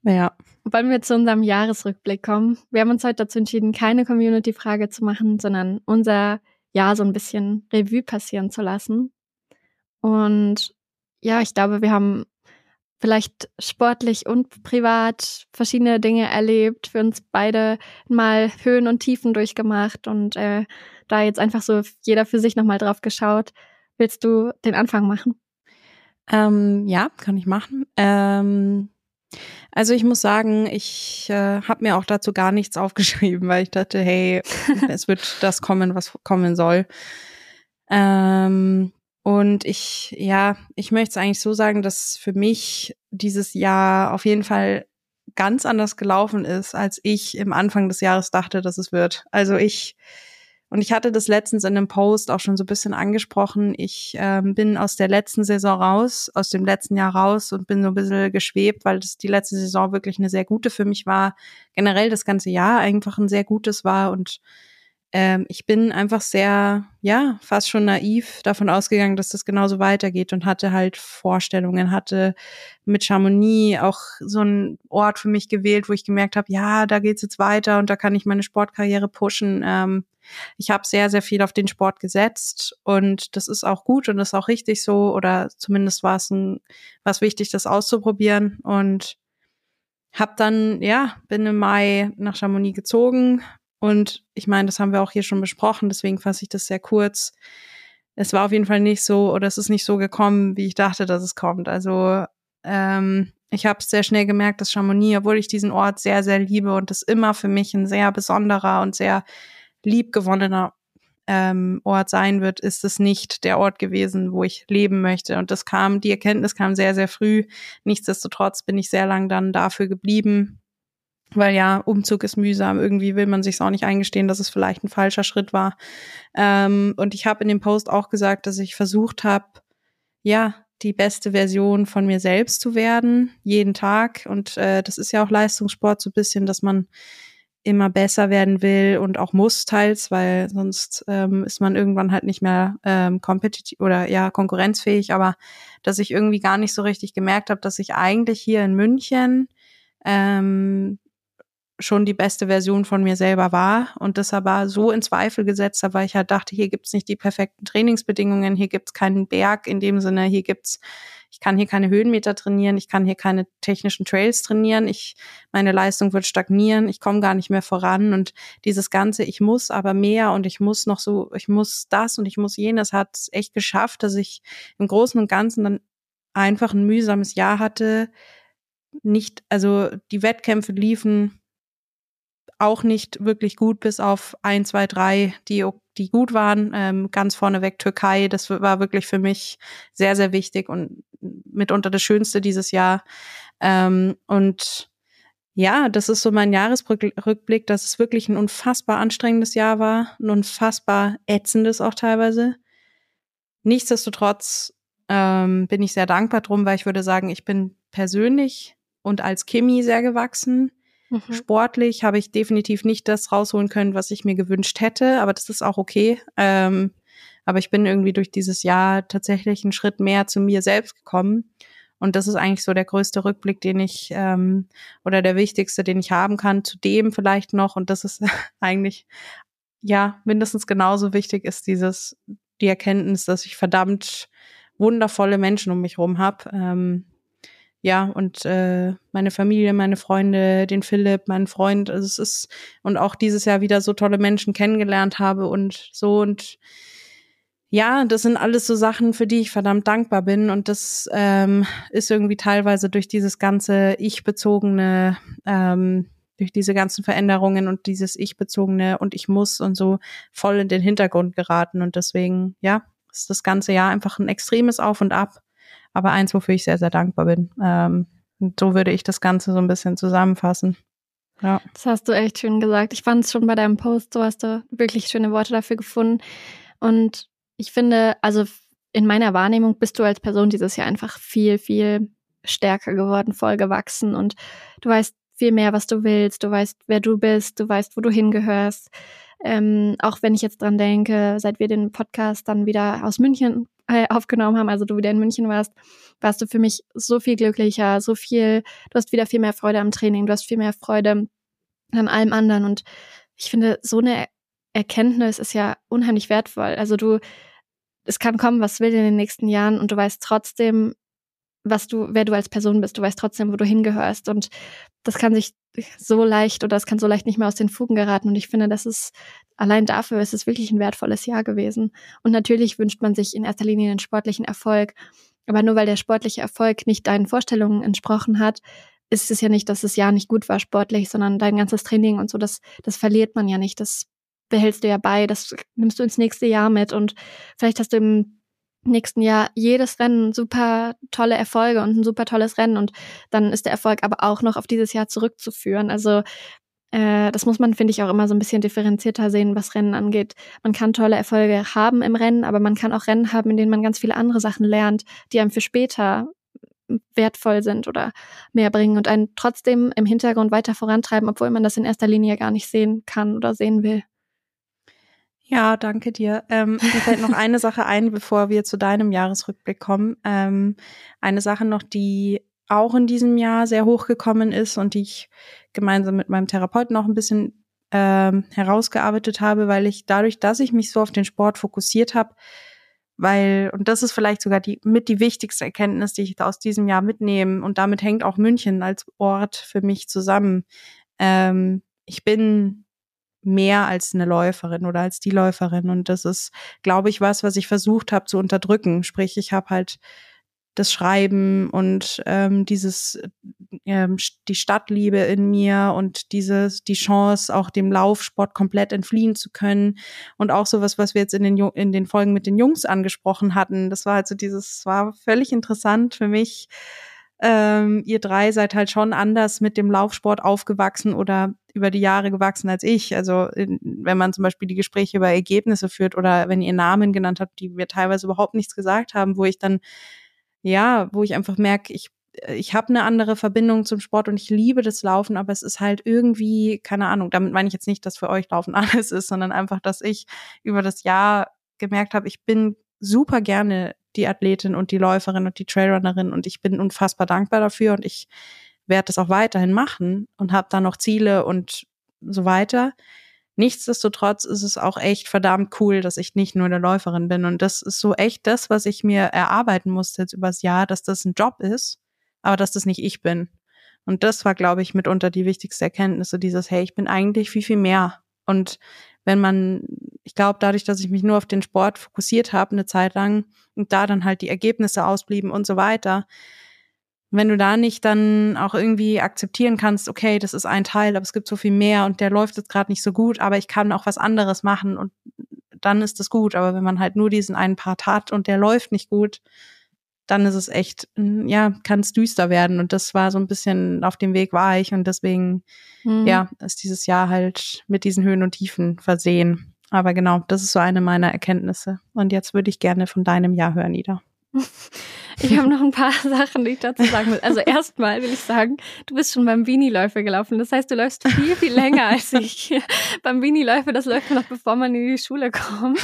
S3: Ja.
S2: Wollen wir zu unserem Jahresrückblick kommen? Wir haben uns heute dazu entschieden, keine Community-Frage zu machen, sondern unser Jahr so ein bisschen Revue passieren zu lassen. Und ja, ich glaube, wir haben vielleicht sportlich und privat verschiedene Dinge erlebt, für uns beide mal Höhen und Tiefen durchgemacht und äh, da jetzt einfach so jeder für sich nochmal drauf geschaut. Willst du den Anfang machen?
S3: Ähm, ja, kann ich machen. Ähm, also ich muss sagen, ich äh, habe mir auch dazu gar nichts aufgeschrieben, weil ich dachte, hey, es wird das kommen, was kommen soll. Ähm, und ich, ja, ich möchte es eigentlich so sagen, dass für mich dieses Jahr auf jeden Fall ganz anders gelaufen ist, als ich im Anfang des Jahres dachte, dass es wird. Also ich, und ich hatte das letztens in einem Post auch schon so ein bisschen angesprochen. Ich ähm, bin aus der letzten Saison raus, aus dem letzten Jahr raus und bin so ein bisschen geschwebt, weil das die letzte Saison wirklich eine sehr gute für mich war. Generell das ganze Jahr einfach ein sehr gutes war und ähm, ich bin einfach sehr, ja, fast schon naiv davon ausgegangen, dass das genauso weitergeht und hatte halt Vorstellungen, hatte mit Chamonix auch so einen Ort für mich gewählt, wo ich gemerkt habe, ja, da geht's jetzt weiter und da kann ich meine Sportkarriere pushen. Ähm, ich habe sehr, sehr viel auf den Sport gesetzt und das ist auch gut und das ist auch richtig so oder zumindest war es ein, was wichtig, das auszuprobieren und hab dann, ja, bin im Mai nach Chamonix gezogen, und ich meine, das haben wir auch hier schon besprochen, deswegen fasse ich das sehr kurz. Es war auf jeden Fall nicht so, oder es ist nicht so gekommen, wie ich dachte, dass es kommt. Also ähm, ich habe sehr schnell gemerkt, dass Chamonix, obwohl ich diesen Ort sehr, sehr liebe und es immer für mich ein sehr besonderer und sehr liebgewonnener ähm, Ort sein wird, ist es nicht der Ort gewesen, wo ich leben möchte. Und das kam, die Erkenntnis kam sehr, sehr früh. Nichtsdestotrotz bin ich sehr lang dann dafür geblieben, weil ja, Umzug ist mühsam. Irgendwie will man sich auch nicht eingestehen, dass es vielleicht ein falscher Schritt war. Ähm, und ich habe in dem Post auch gesagt, dass ich versucht habe, ja, die beste Version von mir selbst zu werden, jeden Tag. Und äh, das ist ja auch Leistungssport so ein bisschen, dass man immer besser werden will und auch muss teils, weil sonst ähm, ist man irgendwann halt nicht mehr ähm, kompetitiv oder ja konkurrenzfähig. Aber dass ich irgendwie gar nicht so richtig gemerkt habe, dass ich eigentlich hier in München ähm, schon die beste Version von mir selber war und das aber so in Zweifel gesetzt habe, weil ich halt dachte, hier gibt's nicht die perfekten Trainingsbedingungen, hier gibt's keinen Berg in dem Sinne, hier gibt's, ich kann hier keine Höhenmeter trainieren, ich kann hier keine technischen Trails trainieren, ich, meine Leistung wird stagnieren, ich komme gar nicht mehr voran und dieses Ganze, ich muss aber mehr und ich muss noch so, ich muss das und ich muss jenes, hat es echt geschafft, dass ich im Großen und Ganzen dann einfach ein mühsames Jahr hatte, nicht, also die Wettkämpfe liefen auch nicht wirklich gut, bis auf ein, zwei, drei, die, die gut waren. Ähm, ganz vorneweg Türkei, das war wirklich für mich sehr, sehr wichtig und mitunter das Schönste dieses Jahr. Ähm, und ja, das ist so mein Jahresrückblick, dass es wirklich ein unfassbar anstrengendes Jahr war, ein unfassbar ätzendes auch teilweise. Nichtsdestotrotz ähm, bin ich sehr dankbar drum, weil ich würde sagen, ich bin persönlich und als Kimi sehr gewachsen. Mhm. Sportlich habe ich definitiv nicht das rausholen können, was ich mir gewünscht hätte, aber das ist auch okay. Ähm, aber ich bin irgendwie durch dieses Jahr tatsächlich einen Schritt mehr zu mir selbst gekommen. Und das ist eigentlich so der größte Rückblick, den ich ähm, oder der wichtigste, den ich haben kann. Zudem vielleicht noch, und das ist eigentlich ja mindestens genauso wichtig, ist dieses die Erkenntnis, dass ich verdammt wundervolle Menschen um mich herum habe. Ähm, ja, und äh, meine Familie, meine Freunde, den Philipp, meinen Freund, also es ist, und auch dieses Jahr wieder so tolle Menschen kennengelernt habe und so und ja, das sind alles so Sachen, für die ich verdammt dankbar bin. Und das ähm, ist irgendwie teilweise durch dieses ganze Ich-bezogene, ähm, durch diese ganzen Veränderungen und dieses Ich-bezogene und ich muss und so voll in den Hintergrund geraten. Und deswegen, ja, ist das ganze Jahr einfach ein extremes Auf und Ab aber eins, wofür ich sehr, sehr dankbar bin. Ähm, so würde ich das Ganze so ein bisschen zusammenfassen.
S2: Ja. Das hast du echt schön gesagt. Ich fand es schon bei deinem Post, so hast du wirklich schöne Worte dafür gefunden. Und ich finde, also in meiner Wahrnehmung bist du als Person dieses Jahr einfach viel, viel stärker geworden, voll gewachsen und du weißt viel mehr, was du willst, du weißt, wer du bist, du weißt, wo du hingehörst. Ähm, auch wenn ich jetzt dran denke, seit wir den Podcast dann wieder aus München äh, aufgenommen haben, also du wieder in München warst, warst du für mich so viel glücklicher, so viel, du hast wieder viel mehr Freude am Training, du hast viel mehr Freude an allem anderen und ich finde, so eine Erkenntnis ist ja unheimlich wertvoll. Also du, es kann kommen, was will in den nächsten Jahren und du weißt trotzdem, was du, wer du als Person bist. Du weißt trotzdem, wo du hingehörst. Und das kann sich so leicht oder das kann so leicht nicht mehr aus den Fugen geraten. Und ich finde, das ist allein dafür ist es wirklich ein wertvolles Jahr gewesen. Und natürlich wünscht man sich in erster Linie einen sportlichen Erfolg. Aber nur weil der sportliche Erfolg nicht deinen Vorstellungen entsprochen hat, ist es ja nicht, dass das Jahr nicht gut war sportlich, sondern dein ganzes Training und so, das, das verliert man ja nicht. Das behältst du ja bei, das nimmst du ins nächste Jahr mit und vielleicht hast du im nächsten Jahr jedes Rennen super tolle Erfolge und ein super tolles Rennen und dann ist der Erfolg aber auch noch auf dieses Jahr zurückzuführen. Also äh, das muss man, finde ich, auch immer so ein bisschen differenzierter sehen, was Rennen angeht. Man kann tolle Erfolge haben im Rennen, aber man kann auch Rennen haben, in denen man ganz viele andere Sachen lernt, die einem für später wertvoll sind oder mehr bringen und einen trotzdem im Hintergrund weiter vorantreiben, obwohl man das in erster Linie gar nicht sehen kann oder sehen will.
S3: Ja, danke dir. Ähm, mir fällt noch eine Sache ein, bevor wir zu deinem Jahresrückblick kommen. Ähm, eine Sache noch, die auch in diesem Jahr sehr hochgekommen ist und die ich gemeinsam mit meinem Therapeuten auch ein bisschen ähm, herausgearbeitet habe, weil ich dadurch, dass ich mich so auf den Sport fokussiert habe, weil, und das ist vielleicht sogar die mit die wichtigste Erkenntnis, die ich aus diesem Jahr mitnehme, und damit hängt auch München als Ort für mich zusammen. Ähm, ich bin mehr als eine Läuferin oder als die Läuferin. Und das ist, glaube ich, was, was ich versucht habe zu unterdrücken. Sprich, ich habe halt das Schreiben und ähm, dieses ähm, die Stadtliebe in mir und dieses die Chance auch dem Laufsport komplett entfliehen zu können und auch sowas was wir jetzt in den in den Folgen mit den Jungs angesprochen hatten das war also dieses war völlig interessant für mich ähm, ihr drei seid halt schon anders mit dem Laufsport aufgewachsen oder über die Jahre gewachsen als ich. Also wenn man zum Beispiel die Gespräche über Ergebnisse führt oder wenn ihr Namen genannt habt, die mir teilweise überhaupt nichts gesagt haben, wo ich dann, ja, wo ich einfach merke, ich ich habe eine andere Verbindung zum Sport und ich liebe das Laufen, aber es ist halt irgendwie, keine Ahnung, damit meine ich jetzt nicht, dass für euch Laufen alles ist, sondern einfach, dass ich über das Jahr gemerkt habe, ich bin super gerne die Athletin und die Läuferin und die Trailrunnerin und ich bin unfassbar dankbar dafür und ich werde das auch weiterhin machen und habe da noch Ziele und so weiter. Nichtsdestotrotz ist es auch echt verdammt cool, dass ich nicht nur eine Läuferin bin. Und das ist so echt das, was ich mir erarbeiten musste jetzt übers Jahr, dass das ein Job ist, aber dass das nicht ich bin. Und das war, glaube ich, mitunter die wichtigste Erkenntnis, so dieses, hey, ich bin eigentlich viel, viel mehr. Und wenn man, ich glaube, dadurch, dass ich mich nur auf den Sport fokussiert habe, eine Zeit lang und da dann halt die Ergebnisse ausblieben und so weiter, wenn du da nicht dann auch irgendwie akzeptieren kannst, okay, das ist ein Teil, aber es gibt so viel mehr und der läuft jetzt gerade nicht so gut, aber ich kann auch was anderes machen und dann ist das gut. Aber wenn man halt nur diesen einen Part hat und der läuft nicht gut, dann ist es echt, ja, kann es düster werden. Und das war so ein bisschen auf dem Weg war ich und deswegen, mhm. ja, ist dieses Jahr halt mit diesen Höhen und Tiefen versehen. Aber genau, das ist so eine meiner Erkenntnisse. Und jetzt würde ich gerne von deinem Jahr hören, Ida.
S2: Ich habe noch ein paar Sachen, die ich dazu sagen will. Also erstmal will ich sagen, du bist schon beim Bini-Läufer gelaufen. Das heißt, du läufst viel, viel länger als ich. beim Bini-Läufer, das läuft noch bevor man in die Schule kommt.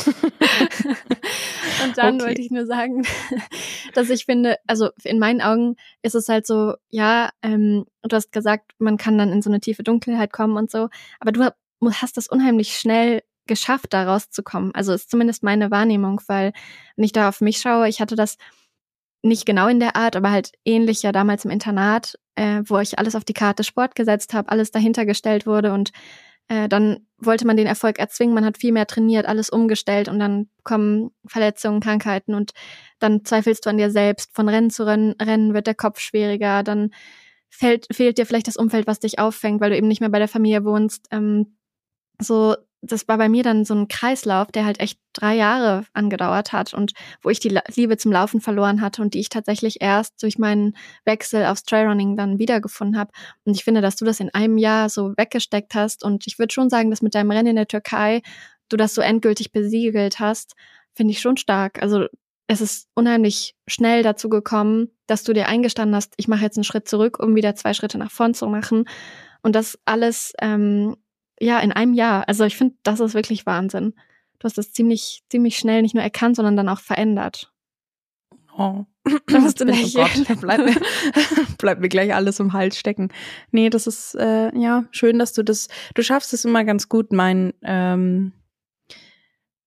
S2: Und dann okay. wollte ich nur sagen, dass ich finde, also in meinen Augen ist es halt so, ja, ähm, du hast gesagt, man kann dann in so eine tiefe Dunkelheit kommen und so, aber du hast das unheimlich schnell geschafft, da rauszukommen. Also ist zumindest meine Wahrnehmung, weil wenn ich da auf mich schaue, ich hatte das nicht genau in der Art, aber halt ähnlich ja damals im Internat, äh, wo ich alles auf die Karte Sport gesetzt habe, alles dahinter gestellt wurde und äh, dann wollte man den Erfolg erzwingen, man hat viel mehr trainiert, alles umgestellt und dann kommen Verletzungen, Krankheiten und dann zweifelst du an dir selbst. Von Rennen zu Rennen, Rennen wird der Kopf schwieriger, dann fällt, fehlt dir vielleicht das Umfeld, was dich auffängt, weil du eben nicht mehr bei der Familie wohnst. Ähm, so das war bei mir dann so ein Kreislauf, der halt echt drei Jahre angedauert hat und wo ich die Liebe zum Laufen verloren hatte und die ich tatsächlich erst durch meinen Wechsel aufs Trailrunning dann wiedergefunden habe. Und ich finde, dass du das in einem Jahr so weggesteckt hast und ich würde schon sagen, dass mit deinem Rennen in der Türkei du das so endgültig besiegelt hast, finde ich schon stark. Also es ist unheimlich schnell dazu gekommen, dass du dir eingestanden hast, ich mache jetzt einen Schritt zurück, um wieder zwei Schritte nach vorn zu machen. Und das alles ähm, ja, in einem Jahr. Also ich finde, das ist wirklich Wahnsinn. Du hast das ziemlich, ziemlich schnell nicht nur erkannt, sondern dann auch verändert.
S3: Oh. Da musst du lächeln. Oh Gott, bleibt mir, bleibt mir gleich alles im Hals stecken. Nee, das ist äh, ja schön, dass du das, du schaffst es immer ganz gut, mein, ähm,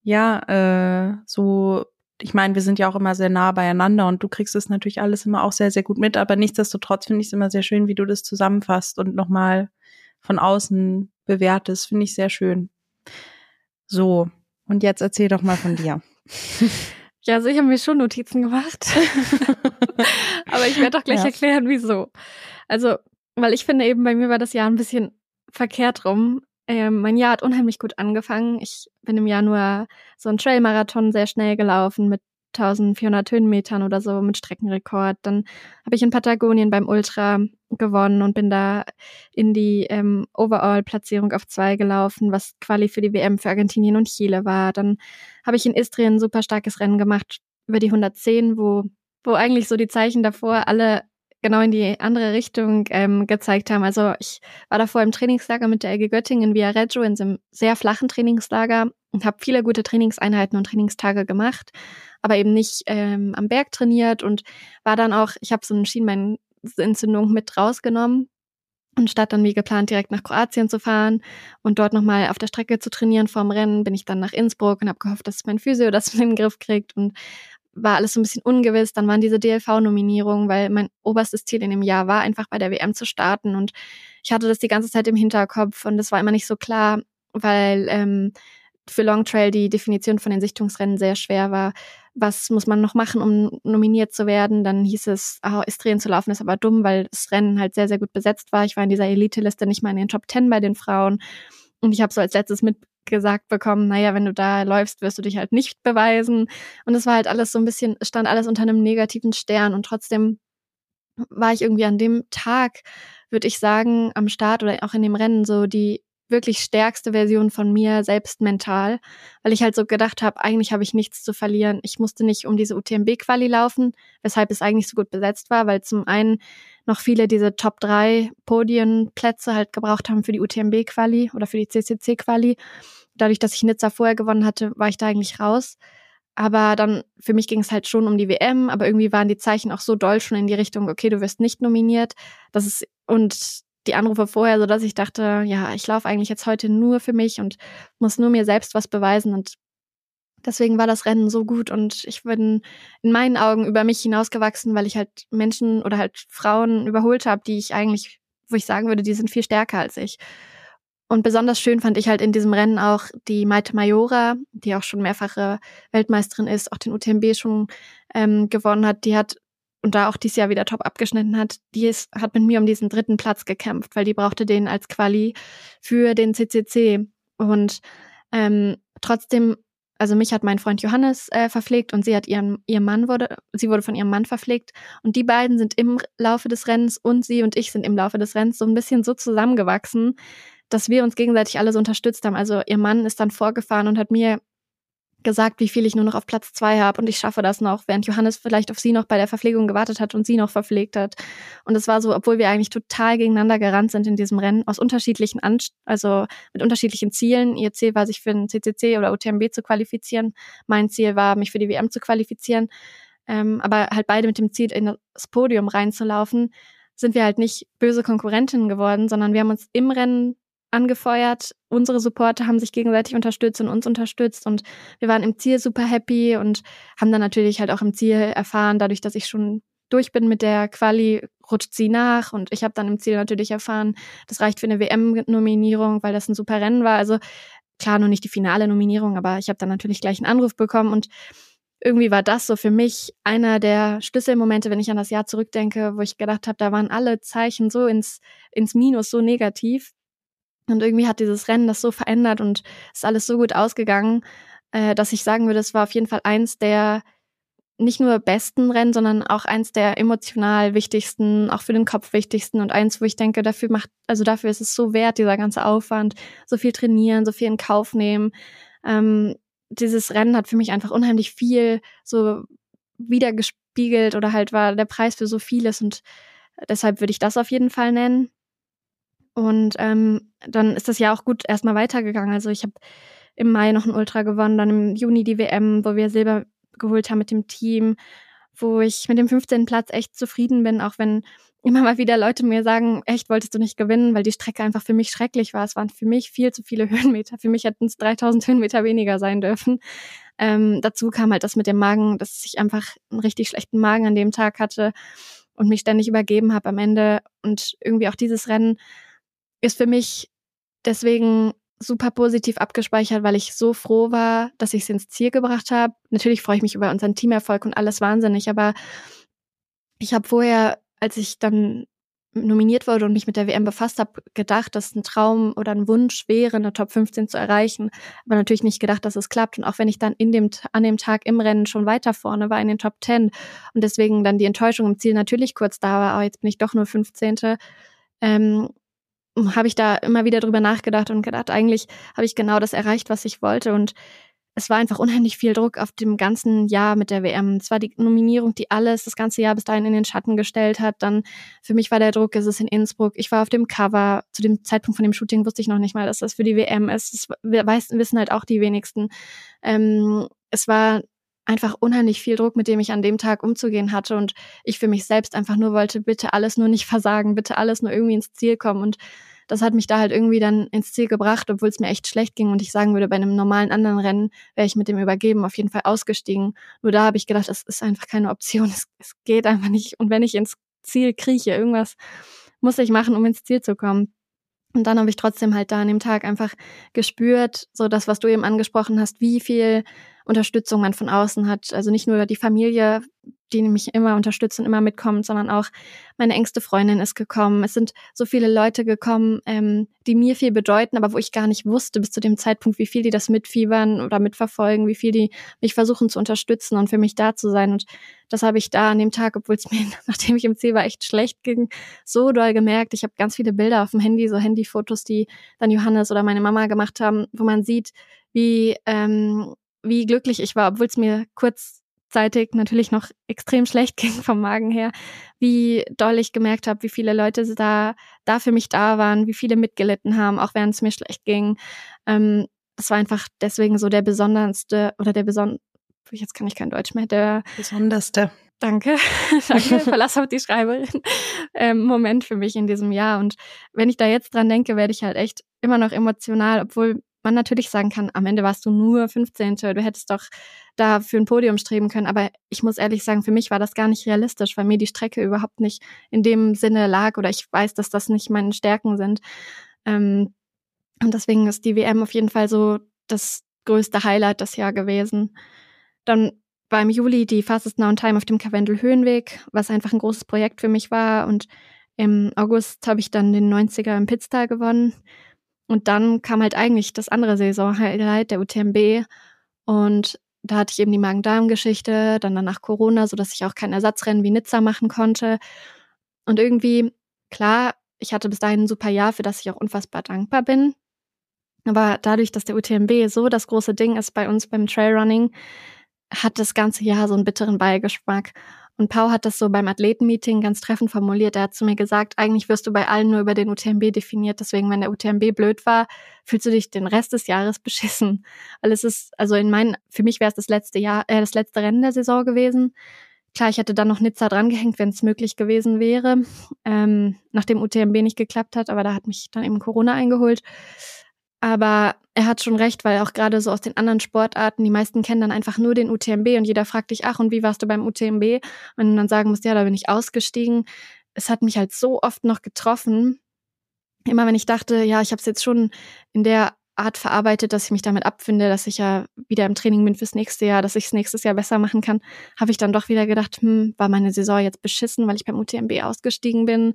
S3: ja, äh, so, ich meine, wir sind ja auch immer sehr nah beieinander und du kriegst es natürlich alles immer auch sehr, sehr gut mit, aber nichtsdestotrotz finde ich es immer sehr schön, wie du das zusammenfasst und nochmal von außen bewertest. Finde ich sehr schön. So, und jetzt erzähl doch mal von dir.
S2: Ja, also ich habe mir schon Notizen gemacht. Aber ich werde doch gleich ja. erklären, wieso. Also, weil ich finde eben, bei mir war das Jahr ein bisschen verkehrt rum. Ähm, mein Jahr hat unheimlich gut angefangen. Ich bin im Januar so einen Trailmarathon sehr schnell gelaufen mit 1400 Höhenmetern oder so mit Streckenrekord. Dann habe ich in Patagonien beim Ultra gewonnen und bin da in die ähm, Overall-Platzierung auf zwei gelaufen, was Quali für die WM für Argentinien und Chile war. Dann habe ich in Istrien ein super starkes Rennen gemacht über die 110, wo, wo eigentlich so die Zeichen davor alle genau in die andere Richtung ähm, gezeigt haben. Also ich war davor im Trainingslager mit der LG Göttingen in Viareggio in so einem sehr flachen Trainingslager und habe viele gute Trainingseinheiten und Trainingstage gemacht aber eben nicht ähm, am Berg trainiert und war dann auch, ich habe so eine Schienbeinentzündung mit rausgenommen und statt dann wie geplant direkt nach Kroatien zu fahren und dort nochmal auf der Strecke zu trainieren vorm Rennen, bin ich dann nach Innsbruck und habe gehofft, dass mein Physio das in den Griff kriegt und war alles so ein bisschen ungewiss. Dann waren diese DLV-Nominierungen, weil mein oberstes Ziel in dem Jahr war, einfach bei der WM zu starten. Und ich hatte das die ganze Zeit im Hinterkopf und das war immer nicht so klar, weil ähm, für Long Trail die Definition von den Sichtungsrennen sehr schwer war was muss man noch machen, um nominiert zu werden. Dann hieß es, oh, Istrien zu laufen ist aber dumm, weil das Rennen halt sehr, sehr gut besetzt war. Ich war in dieser Elite-Liste nicht mal in den Top Ten bei den Frauen. Und ich habe so als letztes mitgesagt bekommen, naja, wenn du da läufst, wirst du dich halt nicht beweisen. Und es war halt alles so ein bisschen, stand alles unter einem negativen Stern. Und trotzdem war ich irgendwie an dem Tag, würde ich sagen, am Start oder auch in dem Rennen so die wirklich stärkste Version von mir selbst mental, weil ich halt so gedacht habe, eigentlich habe ich nichts zu verlieren. Ich musste nicht um diese UTMB-Quali laufen, weshalb es eigentlich so gut besetzt war, weil zum einen noch viele diese Top 3 Podienplätze halt gebraucht haben für die UTMB-Quali oder für die CCC-Quali. Dadurch, dass ich Nizza vorher gewonnen hatte, war ich da eigentlich raus. Aber dann, für mich ging es halt schon um die WM, aber irgendwie waren die Zeichen auch so doll schon in die Richtung, okay, du wirst nicht nominiert. Das ist, und die Anrufe vorher, so dass ich dachte, ja, ich laufe eigentlich jetzt heute nur für mich und muss nur mir selbst was beweisen und deswegen war das Rennen so gut und ich bin in meinen Augen über mich hinausgewachsen, weil ich halt Menschen oder halt Frauen überholt habe, die ich eigentlich, wo ich sagen würde, die sind viel stärker als ich. Und besonders schön fand ich halt in diesem Rennen auch die Maite Majora, die auch schon mehrfache Weltmeisterin ist, auch den UTMB schon ähm, gewonnen hat. Die hat und da auch dieses Jahr wieder top abgeschnitten hat, die ist, hat mit mir um diesen dritten Platz gekämpft, weil die brauchte den als Quali für den CCC. Und ähm, trotzdem, also mich hat mein Freund Johannes äh, verpflegt und sie hat ihren, ihr Mann wurde, sie wurde von ihrem Mann verpflegt. Und die beiden sind im Laufe des Rennens und sie und ich sind im Laufe des Rennens so ein bisschen so zusammengewachsen, dass wir uns gegenseitig alles unterstützt haben. Also ihr Mann ist dann vorgefahren und hat mir gesagt, wie viel ich nur noch auf Platz zwei habe und ich schaffe das noch, während Johannes vielleicht auf sie noch bei der Verpflegung gewartet hat und sie noch verpflegt hat. Und es war so, obwohl wir eigentlich total gegeneinander gerannt sind in diesem Rennen, aus unterschiedlichen, An also mit unterschiedlichen Zielen. Ihr Ziel war, sich für den CCC oder UTMB zu qualifizieren. Mein Ziel war, mich für die WM zu qualifizieren. Ähm, aber halt beide mit dem Ziel, in das Podium reinzulaufen, sind wir halt nicht böse Konkurrentinnen geworden, sondern wir haben uns im Rennen angefeuert. Unsere Supporter haben sich gegenseitig unterstützt und uns unterstützt und wir waren im Ziel super happy und haben dann natürlich halt auch im Ziel erfahren, dadurch, dass ich schon durch bin mit der Quali, rutscht sie nach und ich habe dann im Ziel natürlich erfahren, das reicht für eine WM-Nominierung, weil das ein super Rennen war. Also klar, nur nicht die finale Nominierung, aber ich habe dann natürlich gleich einen Anruf bekommen und irgendwie war das so für mich einer der Schlüsselmomente, wenn ich an das Jahr zurückdenke, wo ich gedacht habe, da waren alle Zeichen so ins, ins Minus, so negativ Und irgendwie hat dieses Rennen das so verändert und ist alles so gut ausgegangen, äh, dass ich sagen würde, es war auf jeden Fall eins der nicht nur besten Rennen, sondern auch eins der emotional wichtigsten, auch für den Kopf wichtigsten und eins, wo ich denke, dafür macht, also dafür ist es so wert, dieser ganze Aufwand, so viel trainieren, so viel in Kauf nehmen. Ähm, dieses Rennen hat für mich einfach unheimlich viel so wiedergespiegelt oder halt war der Preis für so vieles und deshalb würde ich das auf jeden Fall nennen. Und ähm, dann ist das ja auch gut erstmal weitergegangen. Also ich habe im Mai noch ein Ultra gewonnen, dann im Juni die WM, wo wir Silber geholt haben mit dem Team, wo ich mit dem 15. Platz echt zufrieden bin, auch wenn immer mal wieder Leute mir sagen, echt wolltest du nicht gewinnen, weil die Strecke einfach für mich schrecklich war. Es waren für mich viel zu viele Höhenmeter. Für mich hätten es 3000 Höhenmeter weniger sein dürfen. Ähm, dazu kam halt das mit dem Magen, dass ich einfach einen richtig schlechten Magen an dem Tag hatte und mich ständig übergeben habe am Ende. Und irgendwie auch dieses Rennen ist für mich deswegen super positiv abgespeichert, weil ich so froh war, dass ich es ins Ziel gebracht habe. Natürlich freue ich mich über unseren Teamerfolg und alles wahnsinnig, aber ich habe vorher, als ich dann nominiert wurde und mich mit der WM befasst habe, gedacht, dass ein Traum oder ein Wunsch wäre, eine Top 15 zu erreichen, aber natürlich nicht gedacht, dass es klappt. Und auch wenn ich dann in dem, an dem Tag im Rennen schon weiter vorne war in den Top 10 und deswegen dann die Enttäuschung im Ziel natürlich kurz da war, aber jetzt bin ich doch nur 15. Ähm, habe ich da immer wieder drüber nachgedacht und gedacht, eigentlich habe ich genau das erreicht, was ich wollte. Und es war einfach unheimlich viel Druck auf dem ganzen Jahr mit der WM. Es war die Nominierung, die alles das ganze Jahr bis dahin in den Schatten gestellt hat. Dann für mich war der Druck, es ist in Innsbruck. Ich war auf dem Cover. Zu dem Zeitpunkt von dem Shooting wusste ich noch nicht mal, dass das für die WM ist. Das wissen halt auch die wenigsten. Ähm, es war einfach unheimlich viel Druck, mit dem ich an dem Tag umzugehen hatte und ich für mich selbst einfach nur wollte, bitte alles nur nicht versagen, bitte alles nur irgendwie ins Ziel kommen und das hat mich da halt irgendwie dann ins Ziel gebracht, obwohl es mir echt schlecht ging und ich sagen würde, bei einem normalen anderen Rennen wäre ich mit dem Übergeben auf jeden Fall ausgestiegen. Nur da habe ich gedacht, das ist einfach keine Option, es, es geht einfach nicht. Und wenn ich ins Ziel krieche, irgendwas muss ich machen, um ins Ziel zu kommen. Und dann habe ich trotzdem halt da an dem Tag einfach gespürt, so das, was du eben angesprochen hast, wie viel Unterstützung man von außen hat. Also nicht nur die Familie, die mich immer unterstützt und immer mitkommt, sondern auch meine engste Freundin ist gekommen. Es sind so viele Leute gekommen, ähm, die mir viel bedeuten, aber wo ich gar nicht wusste bis zu dem Zeitpunkt, wie viel die das mitfiebern oder mitverfolgen, wie viel die mich versuchen zu unterstützen und für mich da zu sein. Und das habe ich da an dem Tag, obwohl es mir, nachdem ich im Ziel war, echt schlecht ging, so doll gemerkt. Ich habe ganz viele Bilder auf dem Handy, so Handyfotos, die dann Johannes oder meine Mama gemacht haben, wo man sieht, wie ähm, wie glücklich ich war, obwohl es mir kurzzeitig natürlich noch extrem schlecht ging vom Magen her, wie doll ich gemerkt habe, wie viele Leute da, da für mich da waren, wie viele mitgelitten haben, auch während es mir schlecht ging. Ähm, das war einfach deswegen so der besonderste oder der beson jetzt kann ich kein Deutsch mehr, der
S3: besonderste.
S2: Danke, danke, Verlass auf die Schreiberin. Ähm, Moment für mich in diesem Jahr. Und wenn ich da jetzt dran denke, werde ich halt echt immer noch emotional, obwohl man natürlich sagen kann, am Ende warst du nur 15. Du hättest doch da für ein Podium streben können. Aber ich muss ehrlich sagen, für mich war das gar nicht realistisch, weil mir die Strecke überhaupt nicht in dem Sinne lag oder ich weiß, dass das nicht meine Stärken sind. Ähm, und deswegen ist die WM auf jeden Fall so das größte Highlight das Jahr gewesen. Dann war im Juli die Fastest Now Time auf dem Karwendel Höhenweg, was einfach ein großes Projekt für mich war. Und im August habe ich dann den 90er im Pitztal gewonnen. Und dann kam halt eigentlich das andere Saison-Highlight, der UTMB. Und da hatte ich eben die Magen-Darm-Geschichte, dann danach Corona, so dass ich auch kein Ersatzrennen wie Nizza machen konnte. Und irgendwie, klar, ich hatte bis dahin ein super Jahr, für das ich auch unfassbar dankbar bin. Aber dadurch, dass der UTMB so das große Ding ist bei uns beim Trailrunning, hat das ganze Jahr so einen bitteren Beigeschmack. Und Pau hat das so beim Athletenmeeting ganz treffend formuliert. Er hat zu mir gesagt, eigentlich wirst du bei allen nur über den UTMB definiert. Deswegen, wenn der UTMB blöd war, fühlst du dich den Rest des Jahres beschissen. Weil es ist, also in meinen, für mich wäre es das letzte Jahr, äh, das letzte Rennen der Saison gewesen. Klar, ich hätte dann noch Nizza drangehängt, wenn es möglich gewesen wäre, ähm, nachdem UTMB nicht geklappt hat, aber da hat mich dann eben Corona eingeholt. Aber er hat schon recht, weil auch gerade so aus den anderen Sportarten, die meisten kennen dann einfach nur den UTMB und jeder fragt dich, ach, und wie warst du beim UTMB? Und dann sagen musst, ja, da bin ich ausgestiegen. Es hat mich halt so oft noch getroffen. Immer wenn ich dachte, ja, ich habe es jetzt schon in der Art verarbeitet, dass ich mich damit abfinde, dass ich ja wieder im Training bin fürs nächste Jahr, dass ich es nächstes Jahr besser machen kann, habe ich dann doch wieder gedacht, hm, war meine Saison jetzt beschissen, weil ich beim UTMB ausgestiegen bin,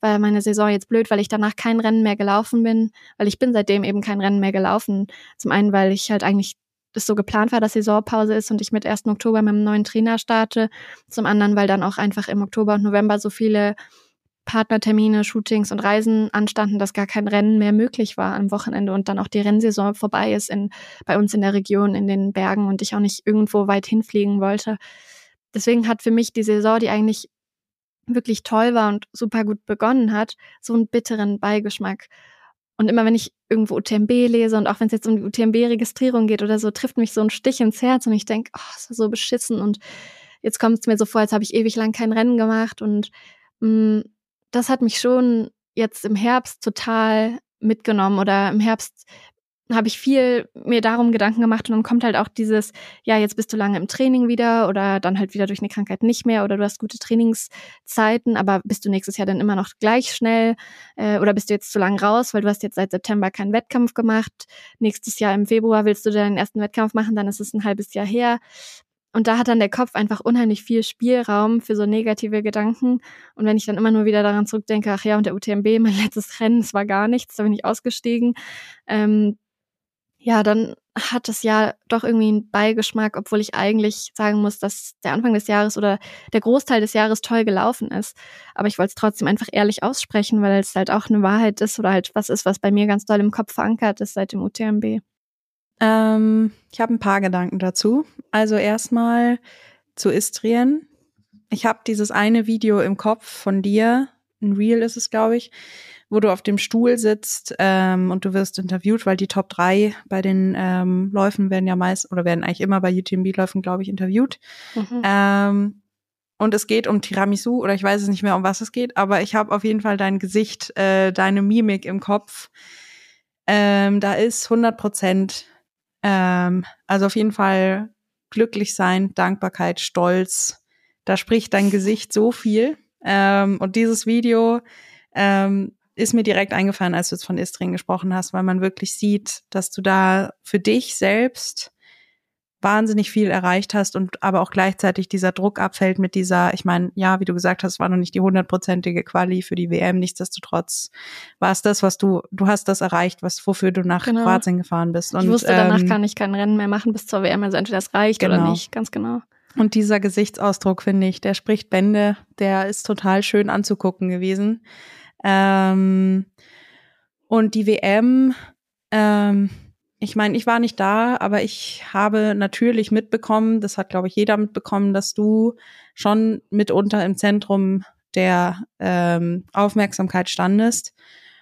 S2: war meine Saison jetzt blöd, weil ich danach kein Rennen mehr gelaufen bin, weil ich bin seitdem eben kein Rennen mehr gelaufen. Zum einen, weil ich halt eigentlich es so geplant war, dass Saisonpause ist und ich mit 1. Oktober mit einem neuen Trainer starte. Zum anderen, weil dann auch einfach im Oktober und November so viele Partnertermine, Shootings und Reisen anstanden, dass gar kein Rennen mehr möglich war am Wochenende und dann auch die Rennsaison vorbei ist in, bei uns in der Region, in den Bergen und ich auch nicht irgendwo weit hinfliegen wollte. Deswegen hat für mich die Saison, die eigentlich wirklich toll war und super gut begonnen hat, so einen bitteren Beigeschmack. Und immer wenn ich irgendwo UTMB lese und auch wenn es jetzt um die UTMB-Registrierung geht oder so, trifft mich so ein Stich ins Herz und ich denke, oh, so beschissen und jetzt kommt es mir so vor, als habe ich ewig lang kein Rennen gemacht und mh, mm, das hat mich schon jetzt im Herbst total mitgenommen oder im Herbst habe ich viel mir darum Gedanken gemacht und dann kommt halt auch dieses, ja, jetzt bist du lange im Training wieder oder dann halt wieder durch eine Krankheit nicht mehr oder du hast gute Trainingszeiten, aber bist du nächstes Jahr dann immer noch gleich schnell äh, oder bist du jetzt zu lang raus, weil du hast jetzt seit September keinen Wettkampf gemacht. Nächstes Jahr im Februar willst du deinen ersten Wettkampf machen, dann ist es ein halbes Jahr her. Und da hat dann der Kopf einfach unheimlich viel Spielraum für so negative Gedanken. Und wenn ich dann immer nur wieder daran zurückdenke, ach ja, und der UTMB, mein letztes Rennen, es war gar nichts, da bin ich ausgestiegen, ähm, ja, dann hat das Jahr doch irgendwie einen Beigeschmack, obwohl ich eigentlich sagen muss, dass der Anfang des Jahres oder der Großteil des Jahres toll gelaufen ist. Aber ich wollte es trotzdem einfach ehrlich aussprechen, weil es halt auch eine Wahrheit ist oder halt was ist, was bei mir ganz doll im Kopf verankert ist seit dem UTMB.
S3: Ähm, ich habe ein paar Gedanken dazu. Also erstmal zu Istrien. Ich habe dieses eine Video im Kopf von dir, ein Reel ist es, glaube ich, wo du auf dem Stuhl sitzt ähm, und du wirst interviewt, weil die Top 3 bei den ähm, Läufen werden ja meist oder werden eigentlich immer bei UTMB-Läufen, glaube ich, interviewt. Mhm. Ähm, und es geht um Tiramisu oder ich weiß es nicht mehr, um was es geht, aber ich habe auf jeden Fall dein Gesicht, äh, deine Mimik im Kopf. Ähm, da ist 100 Prozent, ähm, also auf jeden Fall glücklich sein, Dankbarkeit, Stolz. Da spricht dein Gesicht so viel. Ähm, und dieses Video ähm, ist mir direkt eingefallen, als du jetzt von Istring gesprochen hast, weil man wirklich sieht, dass du da für dich selbst wahnsinnig viel erreicht hast und aber auch gleichzeitig dieser Druck abfällt mit dieser, ich meine, ja, wie du gesagt hast, war noch nicht die hundertprozentige Quali für die WM, nichtsdestotrotz war es das, was du, du hast das erreicht, was wofür du nach genau. Kroatien gefahren bist.
S2: Und, ich wusste, danach ähm, kann ich kein Rennen mehr machen bis zur WM, also entweder das reicht genau. oder nicht, ganz genau.
S3: Und dieser Gesichtsausdruck, finde ich, der spricht Bände, der ist total schön anzugucken gewesen. Ähm, und die WM, ähm, ich meine, ich war nicht da, aber ich habe natürlich mitbekommen, das hat, glaube ich, jeder mitbekommen, dass du schon mitunter im Zentrum der ähm, Aufmerksamkeit standest.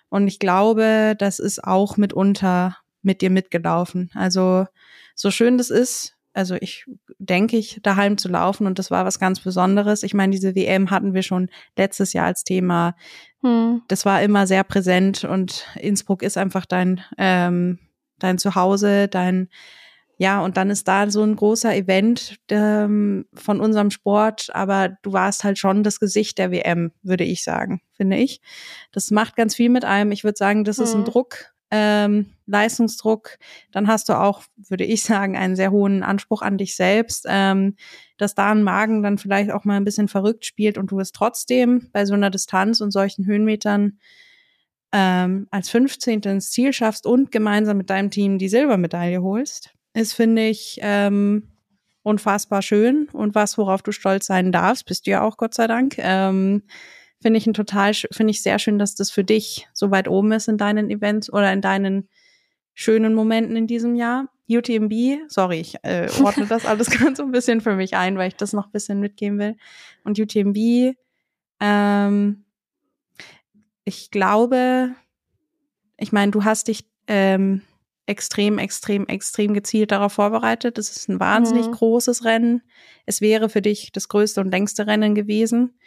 S3: Und ich glaube, das ist auch mitunter mit dir mitgelaufen. Also so schön das ist, also ich denke ich, daheim zu laufen und das war was ganz Besonderes. Ich meine, diese WM hatten wir schon letztes Jahr als Thema. Hm. Das war immer sehr präsent und Innsbruck ist einfach dein, ähm, dein Zuhause, dein, ja, und dann ist da so ein großer Event ähm, von unserem Sport, aber du warst halt schon das Gesicht der WM, würde ich sagen, finde ich. Das macht ganz viel mit einem. Ich würde sagen, das hm. ist ein hm. Druck, ähm, Leistungsdruck, dann hast du auch, würde ich sagen, einen sehr hohen Anspruch an dich selbst, ähm, dass da ein Magen dann vielleicht auch mal ein bisschen verrückt spielt und du es trotzdem bei so einer Distanz und solchen Höhenmetern ähm, als 15. ins Ziel schaffst und gemeinsam mit deinem Team die Silbermedaille holst, ist, finde ich, ähm, unfassbar schön und was, worauf du stolz sein darfst, bist du ja auch, Gott sei Dank. Ähm, finde ich ein total, finde ich sehr schön, dass das für dich so weit oben ist in deinen Events oder in deinen schönen Momenten in diesem Jahr. UTMB, sorry, ich äh, ordne das alles ganz so ein bisschen für mich ein, weil ich das noch ein bisschen mitgeben will. Und UTMB, ähm, ich glaube, ich meine, du hast dich ähm, extrem, extrem, extrem gezielt darauf vorbereitet. Das ist ein wahnsinnig mhm. großes Rennen. Es wäre für dich das größte und längste Rennen gewesen.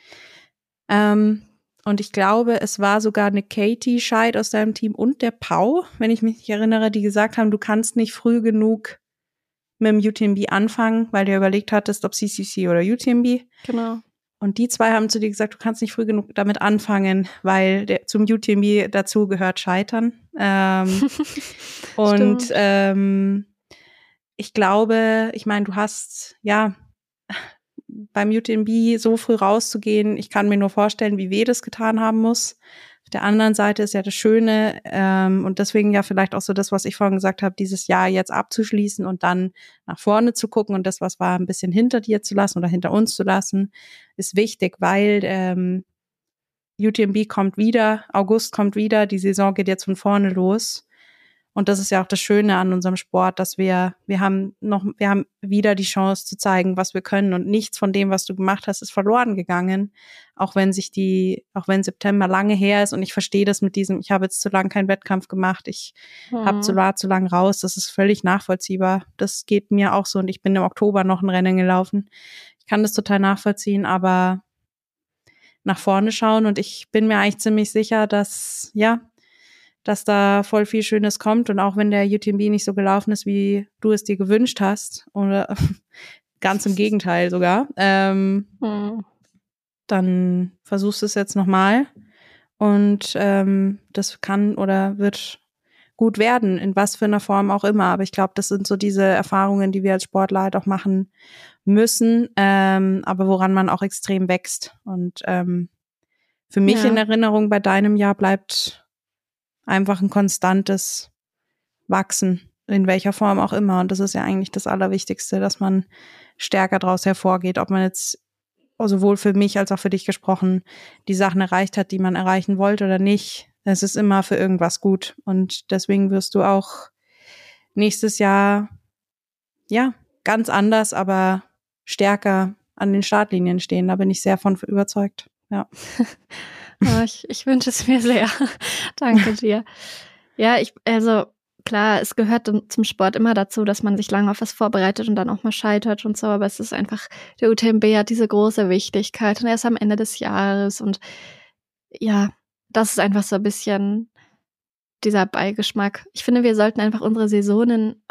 S3: Ähm, und ich glaube, es war sogar eine Katie Scheid aus deinem Team und der Pau, wenn ich mich nicht erinnere, die gesagt haben, du kannst nicht früh genug mit dem UTMB anfangen, weil du überlegt hattest, ob CCC oder UTMB.
S2: Genau.
S3: Und die zwei haben zu dir gesagt, du kannst nicht früh genug damit anfangen, weil der, zum UTMB dazu gehört Scheitern. Ähm, und ähm, ich glaube, ich meine, du hast ja beim UTMB so früh rauszugehen, ich kann mir nur vorstellen, wie weh das getan haben muss. Auf der anderen Seite ist ja das Schöne ähm, und deswegen ja vielleicht auch so das, was ich vorhin gesagt habe, dieses Jahr jetzt abzuschließen und dann nach vorne zu gucken und das, was war, ein bisschen hinter dir zu lassen oder hinter uns zu lassen, ist wichtig, weil ähm, UTMB kommt wieder, August kommt wieder, die Saison geht jetzt von vorne los. Und das ist ja auch das Schöne an unserem Sport, dass wir, wir haben noch, wir haben wieder die Chance zu zeigen, was wir können und nichts von dem, was du gemacht hast, ist verloren gegangen. Auch wenn sich die, auch wenn September lange her ist und ich verstehe das mit diesem, ich habe jetzt zu lange keinen Wettkampf gemacht, ich mhm. habe zu, war zu lang raus, das ist völlig nachvollziehbar. Das geht mir auch so und ich bin im Oktober noch ein Rennen gelaufen. Ich kann das total nachvollziehen, aber nach vorne schauen und ich bin mir eigentlich ziemlich sicher, dass, ja, dass da voll viel Schönes kommt. Und auch wenn der UTMB nicht so gelaufen ist, wie du es dir gewünscht hast, oder ganz im Gegenteil sogar, ähm, hm. dann versuchst du es jetzt nochmal. Und ähm, das kann oder wird gut werden, in was für einer Form auch immer. Aber ich glaube, das sind so diese Erfahrungen, die wir als Sportler halt auch machen müssen, ähm, aber woran man auch extrem wächst. Und ähm, für mich ja. in Erinnerung bei deinem Jahr bleibt einfach ein konstantes Wachsen, in welcher Form auch immer. Und das ist ja eigentlich das Allerwichtigste, dass man stärker daraus hervorgeht, ob man jetzt sowohl für mich als auch für dich gesprochen die Sachen erreicht hat, die man erreichen wollte oder nicht. Es ist immer für irgendwas gut. Und deswegen wirst du auch nächstes Jahr, ja, ganz anders, aber stärker an den Startlinien stehen. Da bin ich sehr von überzeugt. Ja.
S2: Oh, ich, ich wünsche es mir sehr. Danke dir. Ja, ich, also klar, es gehört zum Sport immer dazu, dass man sich lange auf was vorbereitet und dann auch mal scheitert und so, aber es ist einfach, der UTMB hat diese große Wichtigkeit und er ist am Ende des Jahres und ja, das ist einfach so ein bisschen dieser Beigeschmack. Ich finde, wir sollten einfach unsere Saisonen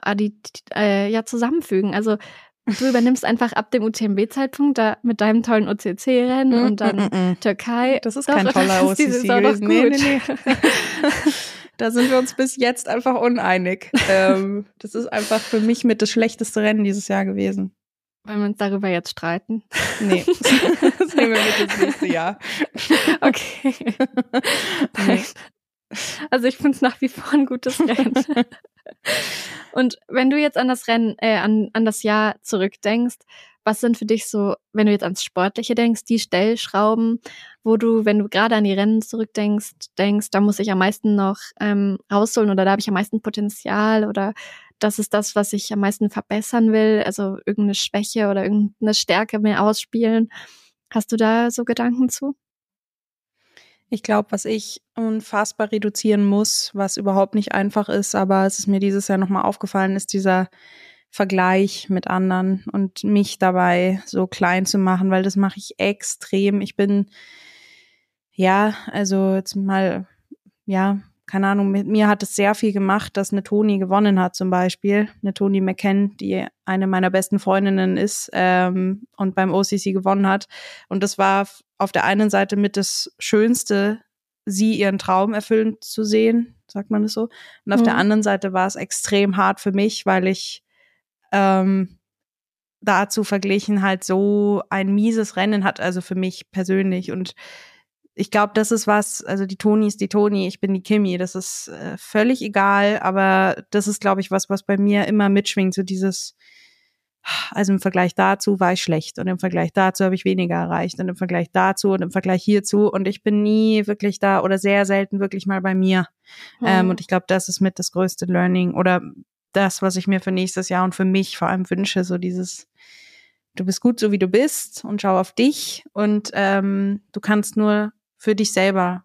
S2: äh, ja zusammenfügen. Also Du übernimmst einfach ab dem UTMB-Zeitpunkt da mit deinem tollen OCC-Rennen mm, und dann mm, mm, Türkei.
S3: Das ist Doch, kein toller OCC gewesen. Nee, nee, nee. da sind wir uns bis jetzt einfach uneinig. ähm, das ist einfach für mich mit das schlechteste Rennen dieses Jahr gewesen.
S2: Wollen wir uns darüber jetzt streiten?
S3: Nee, das nehmen wir mit ins nächste Jahr.
S2: Okay. Nee. Also ich finde es nach wie vor ein gutes Rennen. Und wenn du jetzt an das Rennen, äh, an, an das Jahr zurückdenkst, was sind für dich so, wenn du jetzt ans Sportliche denkst, die Stellschrauben, wo du, wenn du gerade an die Rennen zurückdenkst, denkst, da muss ich am meisten noch ähm, rausholen oder da habe ich am meisten Potenzial oder das ist das, was ich am meisten verbessern will, also irgendeine Schwäche oder irgendeine Stärke mehr ausspielen. Hast du da so Gedanken zu?
S3: Ich glaube, was ich unfassbar reduzieren muss, was überhaupt nicht einfach ist, aber es ist mir dieses Jahr nochmal aufgefallen, ist dieser Vergleich mit anderen und mich dabei so klein zu machen, weil das mache ich extrem. Ich bin, ja, also jetzt mal, ja, keine Ahnung, mit mir hat es sehr viel gemacht, dass eine Toni gewonnen hat zum Beispiel. Eine Toni McKen, die eine meiner besten Freundinnen ist ähm, und beim OCC gewonnen hat. Und das war auf der einen Seite mit das Schönste, sie ihren Traum erfüllen zu sehen, sagt man das so. Und auf mhm. der anderen Seite war es extrem hart für mich, weil ich ähm, dazu verglichen halt so ein mieses Rennen hat, also für mich persönlich. Und ich glaube, das ist was, also die Toni ist die Toni, ich bin die Kimi, das ist äh, völlig egal, aber das ist, glaube ich, was, was bei mir immer mitschwingt, so dieses, also im Vergleich dazu war ich schlecht und im Vergleich dazu habe ich weniger erreicht und im Vergleich dazu und im Vergleich hierzu und ich bin nie wirklich da oder sehr selten wirklich mal bei mir. Mhm. Ähm, und ich glaube, das ist mit das größte Learning oder das, was ich mir für nächstes Jahr und für mich vor allem wünsche, so dieses, du bist gut so wie du bist und schau auf dich und ähm, du kannst nur für dich selber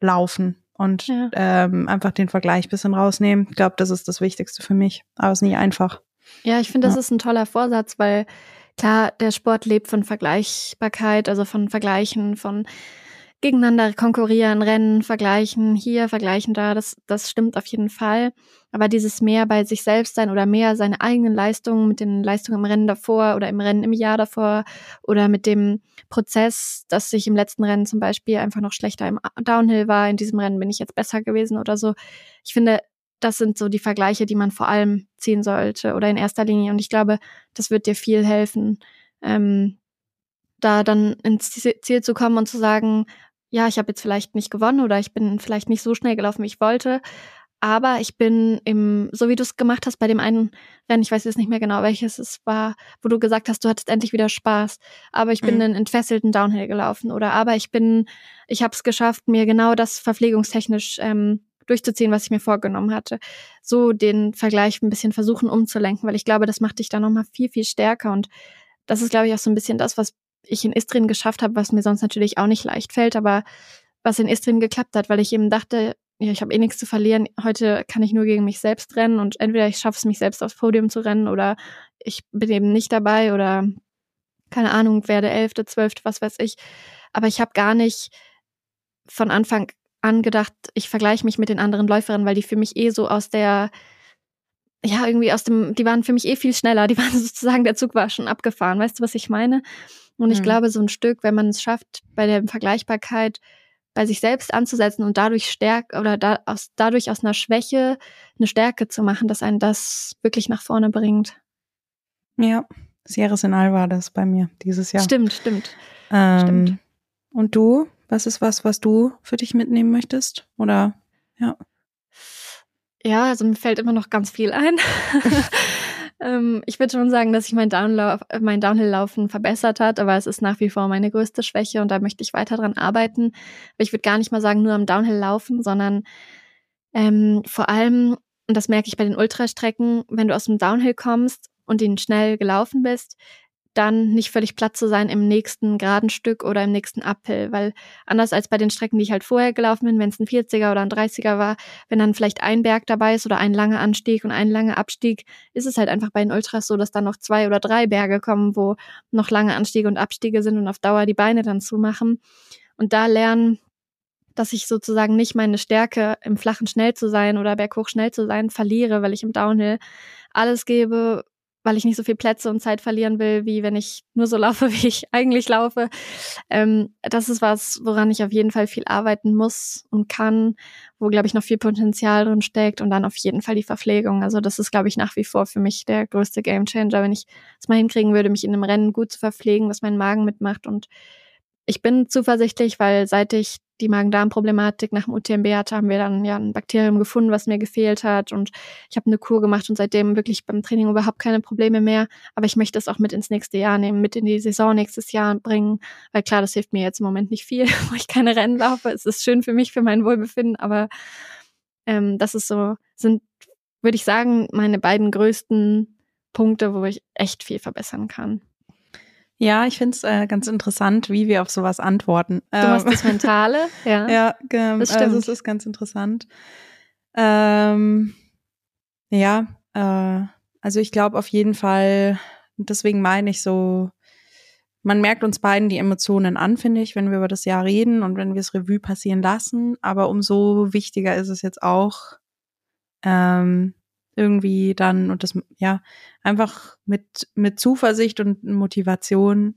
S3: laufen und ja. ähm, einfach den Vergleich bisschen rausnehmen. Ich glaube, das ist das Wichtigste für mich. Aber es ist nie einfach.
S2: Ja, ich finde, das ja. ist ein toller Vorsatz, weil klar, der Sport lebt von Vergleichbarkeit, also von Vergleichen, von gegeneinander konkurrieren, rennen, vergleichen, hier, vergleichen da, das, das stimmt auf jeden Fall. Aber dieses mehr bei sich selbst sein oder mehr seine eigenen Leistungen mit den Leistungen im Rennen davor oder im Rennen im Jahr davor oder mit dem Prozess, dass ich im letzten Rennen zum Beispiel einfach noch schlechter im Downhill war, in diesem Rennen bin ich jetzt besser gewesen oder so. Ich finde, das sind so die Vergleiche, die man vor allem ziehen sollte oder in erster Linie. Und ich glaube, das wird dir viel helfen, ähm, da dann ins Ziel zu kommen und zu sagen, ja, ich habe jetzt vielleicht nicht gewonnen oder ich bin vielleicht nicht so schnell gelaufen, wie ich wollte, aber ich bin im, so wie du es gemacht hast bei dem einen Rennen, ich weiß jetzt nicht mehr genau, welches es war, wo du gesagt hast, du hattest endlich wieder Spaß, aber ich bin mhm. einen entfesselten Downhill gelaufen oder aber ich bin, ich habe es geschafft, mir genau das verpflegungstechnisch ähm, durchzuziehen, was ich mir vorgenommen hatte. So den Vergleich ein bisschen versuchen umzulenken, weil ich glaube, das macht dich dann nochmal viel, viel stärker und das ist, glaube ich, auch so ein bisschen das, was ich in Istrien geschafft habe, was mir sonst natürlich auch nicht leicht fällt, aber was in Istrien geklappt hat, weil ich eben dachte, ja, ich habe eh nichts zu verlieren. Heute kann ich nur gegen mich selbst rennen und entweder ich schaffe es, mich selbst aufs Podium zu rennen oder ich bin eben nicht dabei oder keine Ahnung, werde Elfte, Zwölfte, was weiß ich. Aber ich habe gar nicht von Anfang an gedacht, ich vergleiche mich mit den anderen Läuferinnen, weil die für mich eh so aus der, ja, irgendwie aus dem, die waren für mich eh viel schneller. Die waren sozusagen, der Zug war schon abgefahren. Weißt du, was ich meine? Und ich mhm. glaube, so ein Stück, wenn man es schafft, bei der Vergleichbarkeit bei sich selbst anzusetzen und dadurch stärk oder da, aus, dadurch aus einer Schwäche eine Stärke zu machen, dass einen das wirklich nach vorne bringt.
S3: Ja, Sierra Senal war das bei mir dieses Jahr.
S2: Stimmt, stimmt.
S3: Ähm, stimmt. Und du? Was ist was, was du für dich mitnehmen möchtest? Oder ja?
S2: Ja, also mir fällt immer noch ganz viel ein. Ähm, ich würde schon sagen, dass sich mein, äh, mein Downhill-Laufen verbessert hat, aber es ist nach wie vor meine größte Schwäche und da möchte ich weiter dran arbeiten. Aber ich würde gar nicht mal sagen, nur am Downhill-Laufen, sondern ähm, vor allem, und das merke ich bei den Ultrastrecken, wenn du aus dem Downhill kommst und ihn schnell gelaufen bist, dann nicht völlig platt zu sein im nächsten geraden Stück oder im nächsten Uphill, weil anders als bei den Strecken, die ich halt vorher gelaufen bin, wenn es ein 40er oder ein 30er war, wenn dann vielleicht ein Berg dabei ist oder ein langer Anstieg und ein langer Abstieg, ist es halt einfach bei den Ultras so, dass dann noch zwei oder drei Berge kommen, wo noch lange Anstiege und Abstiege sind und auf Dauer die Beine dann zumachen. Und da lernen, dass ich sozusagen nicht meine Stärke im Flachen schnell zu sein oder berghoch schnell zu sein verliere, weil ich im Downhill alles gebe, weil ich nicht so viel Plätze und Zeit verlieren will, wie wenn ich nur so laufe, wie ich eigentlich laufe. Ähm, das ist was, woran ich auf jeden Fall viel arbeiten muss und kann, wo, glaube ich, noch viel Potenzial drin steckt und dann auf jeden Fall die Verpflegung. Also das ist, glaube ich, nach wie vor für mich der größte Gamechanger, wenn ich es mal hinkriegen würde, mich in einem Rennen gut zu verpflegen, dass mein Magen mitmacht und ich bin zuversichtlich, weil seit ich die Magen-Darm-Problematik nach dem UTMB hatte, haben wir dann ja ein Bakterium gefunden, was mir gefehlt hat. Und ich habe eine Kur gemacht und seitdem wirklich beim Training überhaupt keine Probleme mehr. Aber ich möchte es auch mit ins nächste Jahr nehmen, mit in die Saison nächstes Jahr bringen. Weil klar, das hilft mir jetzt im Moment nicht viel, wo ich keine Rennen laufe. Es ist schön für mich, für mein Wohlbefinden, aber ähm, das ist so, sind, würde ich sagen, meine beiden größten Punkte, wo ich echt viel verbessern kann.
S3: Ja, ich finde es äh, ganz interessant, wie wir auf sowas antworten.
S2: Du machst ähm, das Mentale, ja.
S3: Ja, ähm, das stimmt. also es ist ganz interessant. Ähm, ja, äh, also ich glaube auf jeden Fall, deswegen meine ich so, man merkt uns beiden die Emotionen an, finde ich, wenn wir über das Jahr reden und wenn wir es Revue passieren lassen. Aber umso wichtiger ist es jetzt auch, ähm, irgendwie dann und das, ja, einfach mit, mit Zuversicht und Motivation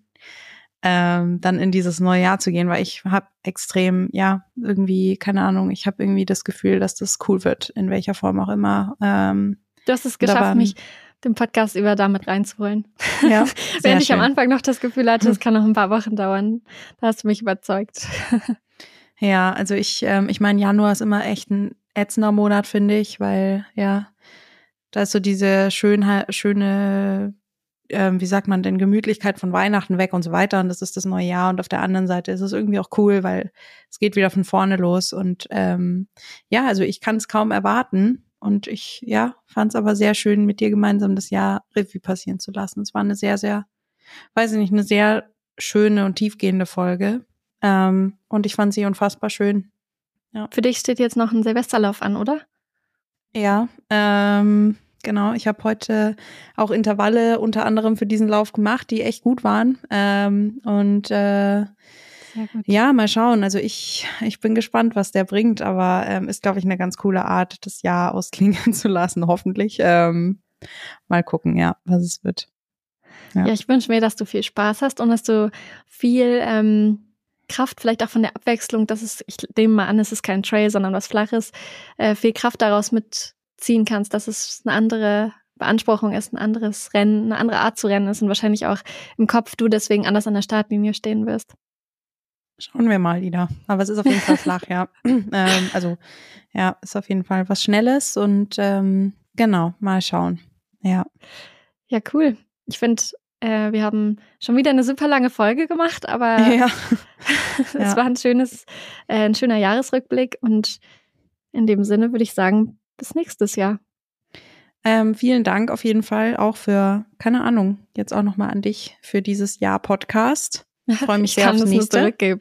S3: ähm, dann in dieses neue Jahr zu gehen, weil ich habe extrem, ja, irgendwie, keine Ahnung, ich habe irgendwie das Gefühl, dass das cool wird, in welcher Form auch immer. Ähm,
S2: du hast es geschafft, mich den Podcast über damit reinzuholen. Ja, Während ich schön. am Anfang noch das Gefühl hatte, es kann noch ein paar Wochen dauern. Da hast du mich überzeugt.
S3: ja, also ich, ähm, ich meine, Januar ist immer echt ein ätzender Monat, finde ich, weil ja, da ist so diese Schönheit, schöne, ähm, wie sagt man denn, Gemütlichkeit von Weihnachten weg und so weiter. Und das ist das neue Jahr. Und auf der anderen Seite ist es irgendwie auch cool, weil es geht wieder von vorne los. Und ähm, ja, also ich kann es kaum erwarten. Und ich, ja, fand es aber sehr schön, mit dir gemeinsam das Jahr Revue passieren zu lassen. Es war eine sehr, sehr, weiß ich nicht, eine sehr schöne und tiefgehende Folge. Ähm, und ich fand sie unfassbar schön.
S2: Ja. Für dich steht jetzt noch ein Silvesterlauf an, oder?
S3: Ja, ähm, genau. Ich habe heute auch Intervalle unter anderem für diesen Lauf gemacht, die echt gut waren. Ähm, und äh, Ja, mal schauen. Also ich, ich bin gespannt, was der bringt, aber ähm, ist, glaube ich, eine ganz coole Art, das Jahr ausklingen zu lassen, hoffentlich. Ähm, mal gucken, ja, was es wird.
S2: Ja, ja ich wünsche mir, dass du viel Spaß hast und dass du viel ähm, Kraft, vielleicht auch von der Abwechslung, dass es, ich nehme mal an, es ist kein Trail, sondern was Flaches, äh, viel Kraft daraus mitziehen kannst, dass es eine andere Beanspruchung ist, ein anderes Rennen, eine andere Art zu rennen ist und wahrscheinlich auch im Kopf du deswegen anders an der Startlinie stehen wirst.
S3: Schauen wir mal, Ida. Aber es ist auf jeden Fall flach, ja. ähm, also, ja, ist auf jeden Fall was Schnelles und ähm, genau, mal schauen. Ja.
S2: Ja, cool. Ich finde, äh, wir haben schon wieder eine super lange Folge gemacht, aber ja. es ja. war ein schönes, äh, ein schöner Jahresrückblick und in dem Sinne würde ich sagen, bis nächstes Jahr.
S3: Ähm, vielen Dank auf jeden Fall auch für, keine Ahnung, jetzt auch nochmal an dich für dieses Jahr Podcast. Ich freue mich ich sehr aufs nächste.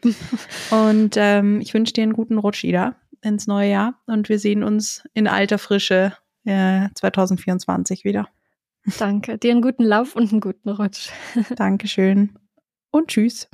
S3: Und ähm, ich wünsche dir einen guten Rutsch, Ida, ins neue Jahr. Und wir sehen uns in alter Frische äh, 2024 wieder.
S2: Danke. Dir einen guten Lauf und einen guten Rutsch.
S3: Dankeschön. Und tschüss.